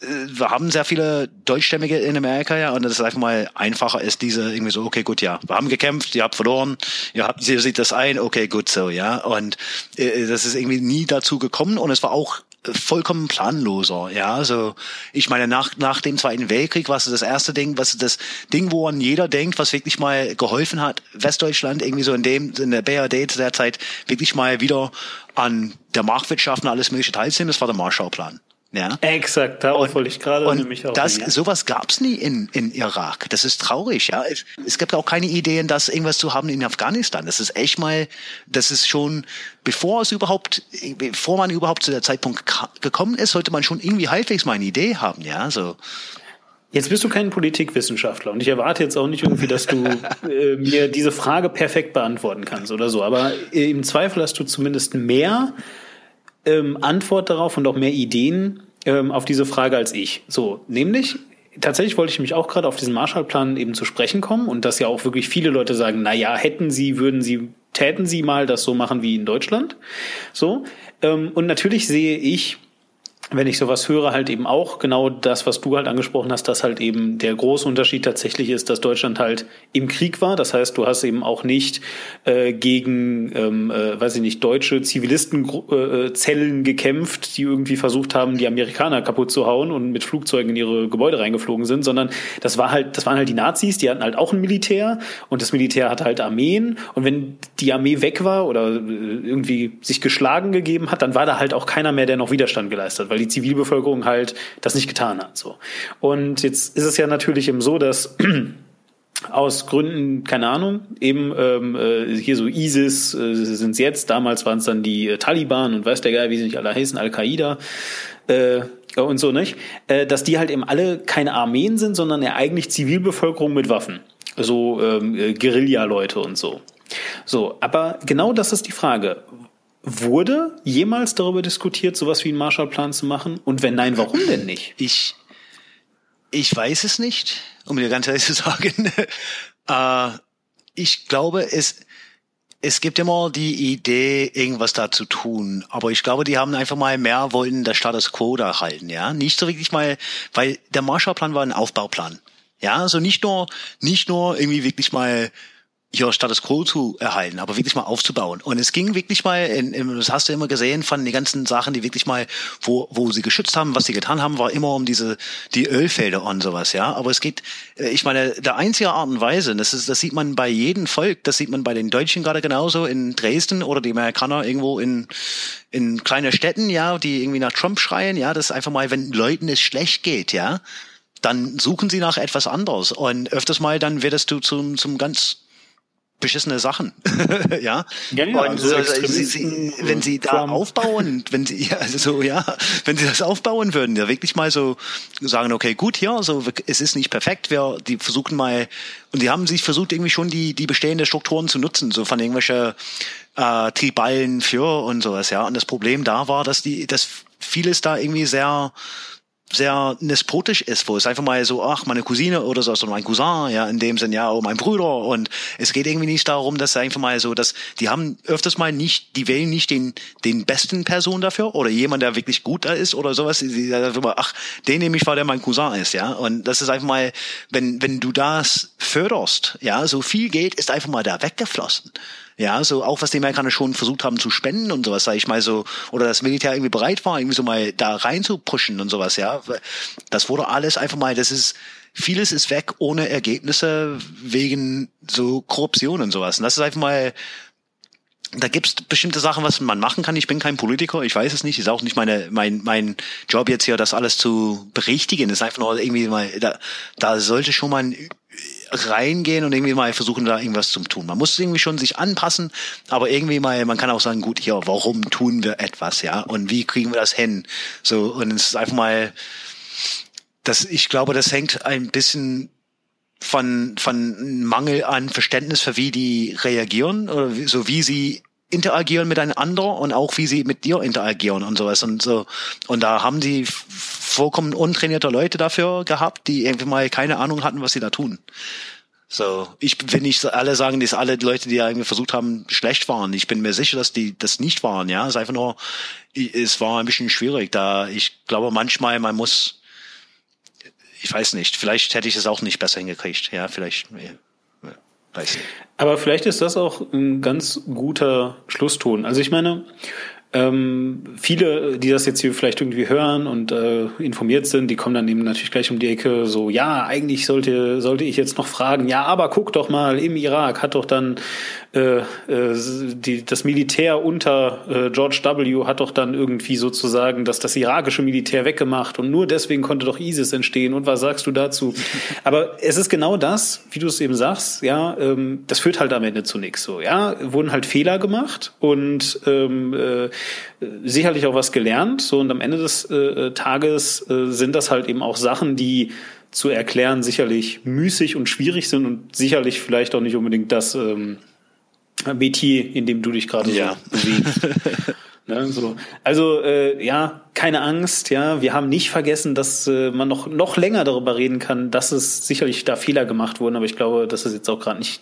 Äh, wir haben sehr viele Deutschstämmige in Amerika, ja, und das ist einfach mal einfacher ist diese irgendwie so, okay, gut, ja, wir haben gekämpft, ihr habt verloren, ihr habt, ihr seht das ein, okay, gut, so, ja, und äh, das ist irgendwie nie dazu gekommen und es war auch vollkommen planloser. Ja, also ich meine, nach, nach dem Zweiten Weltkrieg war es das erste Ding, was das Ding, woran jeder denkt, was wirklich mal geholfen hat, Westdeutschland irgendwie so in dem, in der BRD zu der Zeit wirklich mal wieder an der Marktwirtschaft und alles mögliche teilzunehmen, das war der Marshallplan. Ja. Exakt, darauf wollte ich gerade und nämlich auch. Das, sowas gab's nie in, in Irak. Das ist traurig, ja. Es, es gibt auch keine Ideen, das irgendwas zu haben in Afghanistan. Das ist echt mal, das ist schon, bevor es überhaupt, bevor man überhaupt zu der Zeitpunkt gekommen ist, sollte man schon irgendwie halbwegs mal eine Idee haben, ja. So. Jetzt bist du kein Politikwissenschaftler und ich erwarte jetzt auch nicht irgendwie, dass du *laughs* äh, mir diese Frage perfekt beantworten kannst oder so. Aber äh, im Zweifel hast du zumindest mehr ähm, Antwort darauf und auch mehr Ideen ähm, auf diese Frage als ich. So, nämlich, tatsächlich wollte ich mich auch gerade auf diesen Marshallplan eben zu sprechen kommen und dass ja auch wirklich viele Leute sagen, na ja, hätten sie, würden sie, täten sie mal das so machen wie in Deutschland. So. Ähm, und natürlich sehe ich wenn ich sowas höre, halt eben auch genau das, was du halt angesprochen hast, dass halt eben der große Unterschied tatsächlich ist, dass Deutschland halt im Krieg war. Das heißt, du hast eben auch nicht äh, gegen, ähm, äh, weiß ich nicht, deutsche Zivilistenzellen äh, gekämpft, die irgendwie versucht haben, die Amerikaner kaputt zu hauen und mit Flugzeugen in ihre Gebäude reingeflogen sind, sondern das war halt, das waren halt die Nazis, die hatten halt auch ein Militär und das Militär hatte halt Armeen und wenn die Armee weg war oder äh, irgendwie sich geschlagen gegeben hat, dann war da halt auch keiner mehr, der noch Widerstand geleistet hat, weil die Zivilbevölkerung halt das nicht getan hat. So. Und jetzt ist es ja natürlich eben so, dass *clears throat* aus Gründen, keine Ahnung, eben ähm, äh, hier so ISIS äh, sind es jetzt, damals waren es dann die äh, Taliban und weiß der Geil, wie sie nicht alle heißen, Al-Qaida äh, und so, nicht? Äh, dass die halt eben alle keine Armeen sind, sondern ja eigentlich Zivilbevölkerung mit Waffen. So ähm, äh, Guerilla-Leute und so. So, aber genau das ist die Frage wurde jemals darüber diskutiert, sowas wie einen Marshallplan zu machen? Und wenn nein, warum denn nicht? Ich, ich weiß es nicht, um dir ganz ehrlich zu sagen. *laughs* äh, ich glaube, es, es gibt immer die Idee, irgendwas da zu tun. Aber ich glaube, die haben einfach mal mehr wollten der Status Quo da halten, ja. Nicht so wirklich mal, weil der Marshallplan war ein Aufbauplan. Ja, also nicht nur, nicht nur irgendwie wirklich mal hier Status Quo zu erhalten, aber wirklich mal aufzubauen. Und es ging wirklich mal, in, in, das hast du immer gesehen von den ganzen Sachen, die wirklich mal, wo, wo sie geschützt haben, was sie getan haben, war immer um diese, die Ölfelder und sowas, ja. Aber es geht, äh, ich meine, der einzige Art und Weise, das ist, das sieht man bei jedem Volk, das sieht man bei den Deutschen gerade genauso in Dresden oder die Amerikaner irgendwo in, in kleine Städten, ja, die irgendwie nach Trump schreien, ja, das ist einfach mal, wenn Leuten es schlecht geht, ja, dann suchen sie nach etwas anderes. Und öfters mal dann wirst du zum, zum ganz beschissene Sachen. *laughs* ja. ja, ja und also sie, sie, wenn sie da Trump. aufbauen, wenn sie, *laughs* ja, also so, ja, wenn sie das aufbauen würden, ja wirklich mal so sagen, okay, gut, hier, so, es ist nicht perfekt, wir, die versuchen mal, und die haben sich versucht, irgendwie schon die, die bestehenden Strukturen zu nutzen, so von irgendwelche äh, Tribalen für und sowas, ja. Und das Problem da war, dass die, dass vieles da irgendwie sehr, sehr nespotisch ist, wo es einfach mal so, ach, meine Cousine oder so, oder mein Cousin, ja, in dem Sinn, ja, oh, mein Bruder. Und es geht irgendwie nicht darum, dass einfach mal so, dass die haben öfters mal nicht, die wählen nicht den, den besten Person dafür oder jemand, der wirklich gut da ist oder sowas, die sagen immer, ach, den nehme ich, weil der mein Cousin ist, ja, und das ist einfach mal, wenn, wenn du das förderst, ja, so viel Geld ist einfach mal da weggeflossen. Ja, so auch was die Amerikaner schon versucht haben zu spenden und sowas, sag ich mal so, oder das Militär irgendwie bereit war, irgendwie so mal da rein zu pushen und sowas, ja. Das wurde alles einfach mal, das ist, vieles ist weg ohne Ergebnisse wegen so Korruption und sowas. Und das ist einfach mal, da gibt's bestimmte Sachen, was man machen kann. Ich bin kein Politiker, ich weiß es nicht. Ist auch nicht meine, mein, mein Job jetzt hier, das alles zu berichtigen. Ist einfach nur irgendwie mal, da, da sollte schon mal ein reingehen und irgendwie mal versuchen, da irgendwas zu tun. Man muss irgendwie schon sich anpassen, aber irgendwie mal, man kann auch sagen, gut, hier, warum tun wir etwas, ja? Und wie kriegen wir das hin? So, und es ist einfach mal, das, ich glaube, das hängt ein bisschen von, von Mangel an Verständnis für wie die reagieren oder so wie sie interagieren miteinander und auch wie sie mit dir interagieren und sowas und so. Und da haben die vollkommen untrainierte Leute dafür gehabt, die irgendwie mal keine Ahnung hatten, was sie da tun. So, ich will nicht alle sagen, dass alle Leute, die irgendwie versucht haben, schlecht waren. Ich bin mir sicher, dass die das nicht waren. Ja, es ist einfach nur, es war ein bisschen schwierig. Da ich glaube manchmal, man muss, ich weiß nicht, vielleicht hätte ich es auch nicht besser hingekriegt. Ja, vielleicht. Ja, weiß nicht. Aber vielleicht ist das auch ein ganz guter Schlusston. Also ich meine, ähm, viele, die das jetzt hier vielleicht irgendwie hören und äh, informiert sind, die kommen dann eben natürlich gleich um die Ecke, so, ja, eigentlich sollte, sollte ich jetzt noch fragen, ja, aber guck doch mal, im Irak hat doch dann äh, äh, die, das Militär unter äh, George W. hat doch dann irgendwie sozusagen das, das irakische Militär weggemacht und nur deswegen konnte doch ISIS entstehen. Und was sagst du dazu? *laughs* Aber es ist genau das, wie du es eben sagst, ja, ähm, das führt halt am Ende zu nichts so, ja. Wurden halt Fehler gemacht und ähm, äh, sicherlich auch was gelernt. So, und am Ende des äh, Tages äh, sind das halt eben auch Sachen, die zu erklären sicherlich müßig und schwierig sind und sicherlich vielleicht auch nicht unbedingt das ähm, Metier, in dem du dich gerade ja. so bewegst. *laughs* ne, so. Also äh, ja, keine Angst, ja, wir haben nicht vergessen, dass äh, man noch noch länger darüber reden kann, dass es sicherlich da Fehler gemacht wurden, aber ich glaube, das ist jetzt auch gerade nicht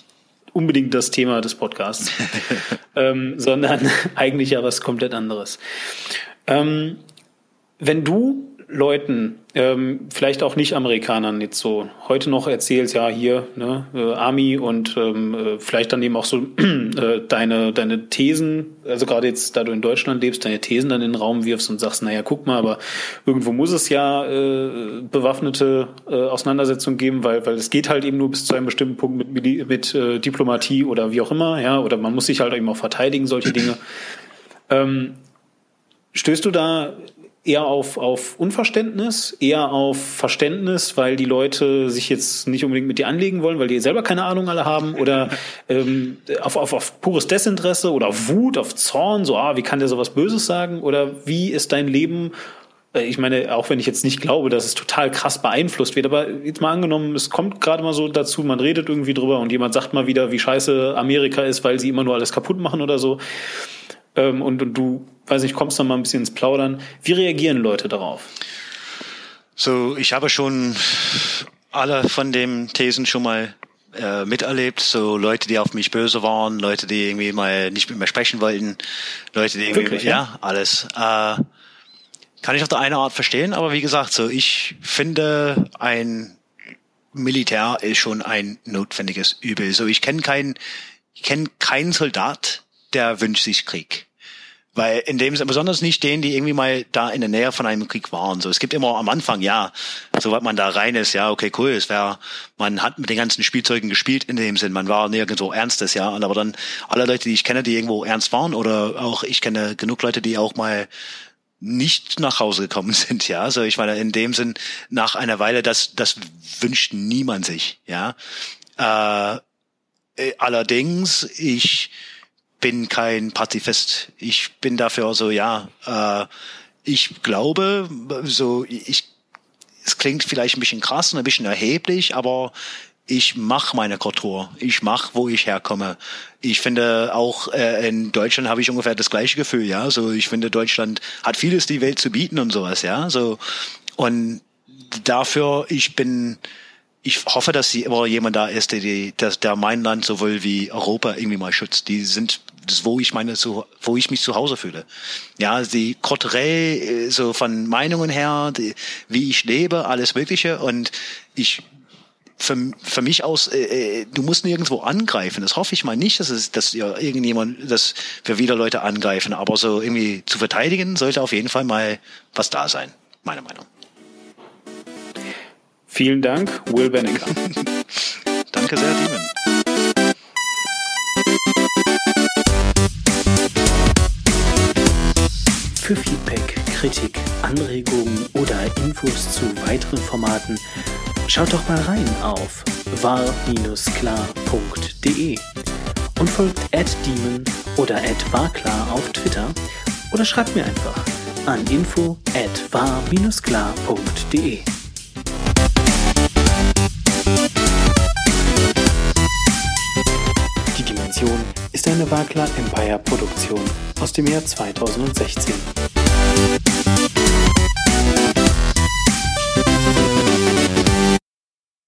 unbedingt das Thema des Podcasts, *laughs* ähm, sondern *laughs* eigentlich ja was komplett anderes. Ähm, wenn du Leuten, ähm, vielleicht auch Nicht-Amerikanern jetzt so heute noch erzählst, ja hier, ne, äh, Army und ähm, äh, vielleicht dann eben auch so *clears throat* äh, deine, deine Thesen, also gerade jetzt, da du in Deutschland lebst, deine Thesen dann in den Raum wirfst und sagst, naja, guck mal, aber irgendwo muss es ja äh, bewaffnete äh, Auseinandersetzungen geben, weil, weil es geht halt eben nur bis zu einem bestimmten Punkt mit, mit äh, Diplomatie oder wie auch immer, ja, oder man muss sich halt eben auch verteidigen, solche Dinge. Ähm, stößt du da eher auf, auf Unverständnis, eher auf Verständnis, weil die Leute sich jetzt nicht unbedingt mit dir anlegen wollen, weil die selber keine Ahnung alle haben *laughs* oder ähm, auf, auf, auf pures Desinteresse oder auf Wut, auf Zorn, so, ah, wie kann der sowas Böses sagen oder wie ist dein Leben äh, ich meine, auch wenn ich jetzt nicht glaube, dass es total krass beeinflusst wird, aber jetzt mal angenommen, es kommt gerade mal so dazu, man redet irgendwie drüber und jemand sagt mal wieder, wie scheiße Amerika ist, weil sie immer nur alles kaputt machen oder so. ähm, und, und du, weiß nicht, kommst noch mal ein bisschen ins Plaudern. Wie reagieren Leute darauf? So, ich habe schon alle von den Thesen schon mal äh, miterlebt. So Leute, die auf mich böse waren, Leute, die irgendwie mal nicht mit mir sprechen wollten, Leute, die irgendwie, Wirklich, ja? ja, alles. Äh, kann ich auf der eine Art verstehen, aber wie gesagt, so ich finde ein Militär ist schon ein notwendiges Übel. So ich kenne keinen, ich kenne keinen Soldat, der wünscht sich Krieg. Weil in dem besonders nicht denen, die irgendwie mal da in der Nähe von einem Krieg waren. So, es gibt immer am Anfang, ja, soweit man da rein ist, ja, okay, cool, es wäre, man hat mit den ganzen Spielzeugen gespielt in dem Sinn, man war nirgendwo ernstes, ja, aber dann alle Leute, die ich kenne, die irgendwo ernst waren oder auch ich kenne genug Leute, die auch mal nicht nach Hause gekommen *laughs* sind, ja. Also ich meine, in dem Sinn, nach einer Weile, das, das wünscht niemand sich, ja. Äh, äh allerdings, ich bin kein Pazifist. Ich bin dafür so, ja, äh, ich glaube, so, ich, es klingt vielleicht ein bisschen krass und ein bisschen erheblich, aber ich mache meine Kultur. Ich mache, wo ich herkomme. Ich finde auch äh, in Deutschland habe ich ungefähr das gleiche Gefühl, ja. So ich finde Deutschland hat vieles die Welt zu bieten und sowas, ja. So und dafür ich bin ich hoffe, dass sie immer jemand da ist, der, der, der mein Land sowohl wie Europa irgendwie mal schützt. Die sind das, wo ich meine, so, wo ich mich zu Hause fühle. Ja, die kulturell, äh, so von Meinungen her, die, wie ich lebe, alles Mögliche und ich für, für mich aus, äh, äh, du musst nirgendwo angreifen. Das hoffe ich mal nicht, dass es, dass ja irgendjemand, dass wir wieder Leute angreifen. Aber so irgendwie zu verteidigen sollte auf jeden Fall mal was da sein. Meine Meinung. Vielen Dank, Will Benniger. *laughs* Danke sehr, Demon. Für Feedback, Kritik, Anregungen oder Infos zu weiteren Formaten schaut doch mal rein auf war-klar.de und folgt @demon oder @warklar auf Twitter oder schreibt mir einfach an info at war-klar.de. ist eine Wagler Empire Produktion aus dem Jahr 2016.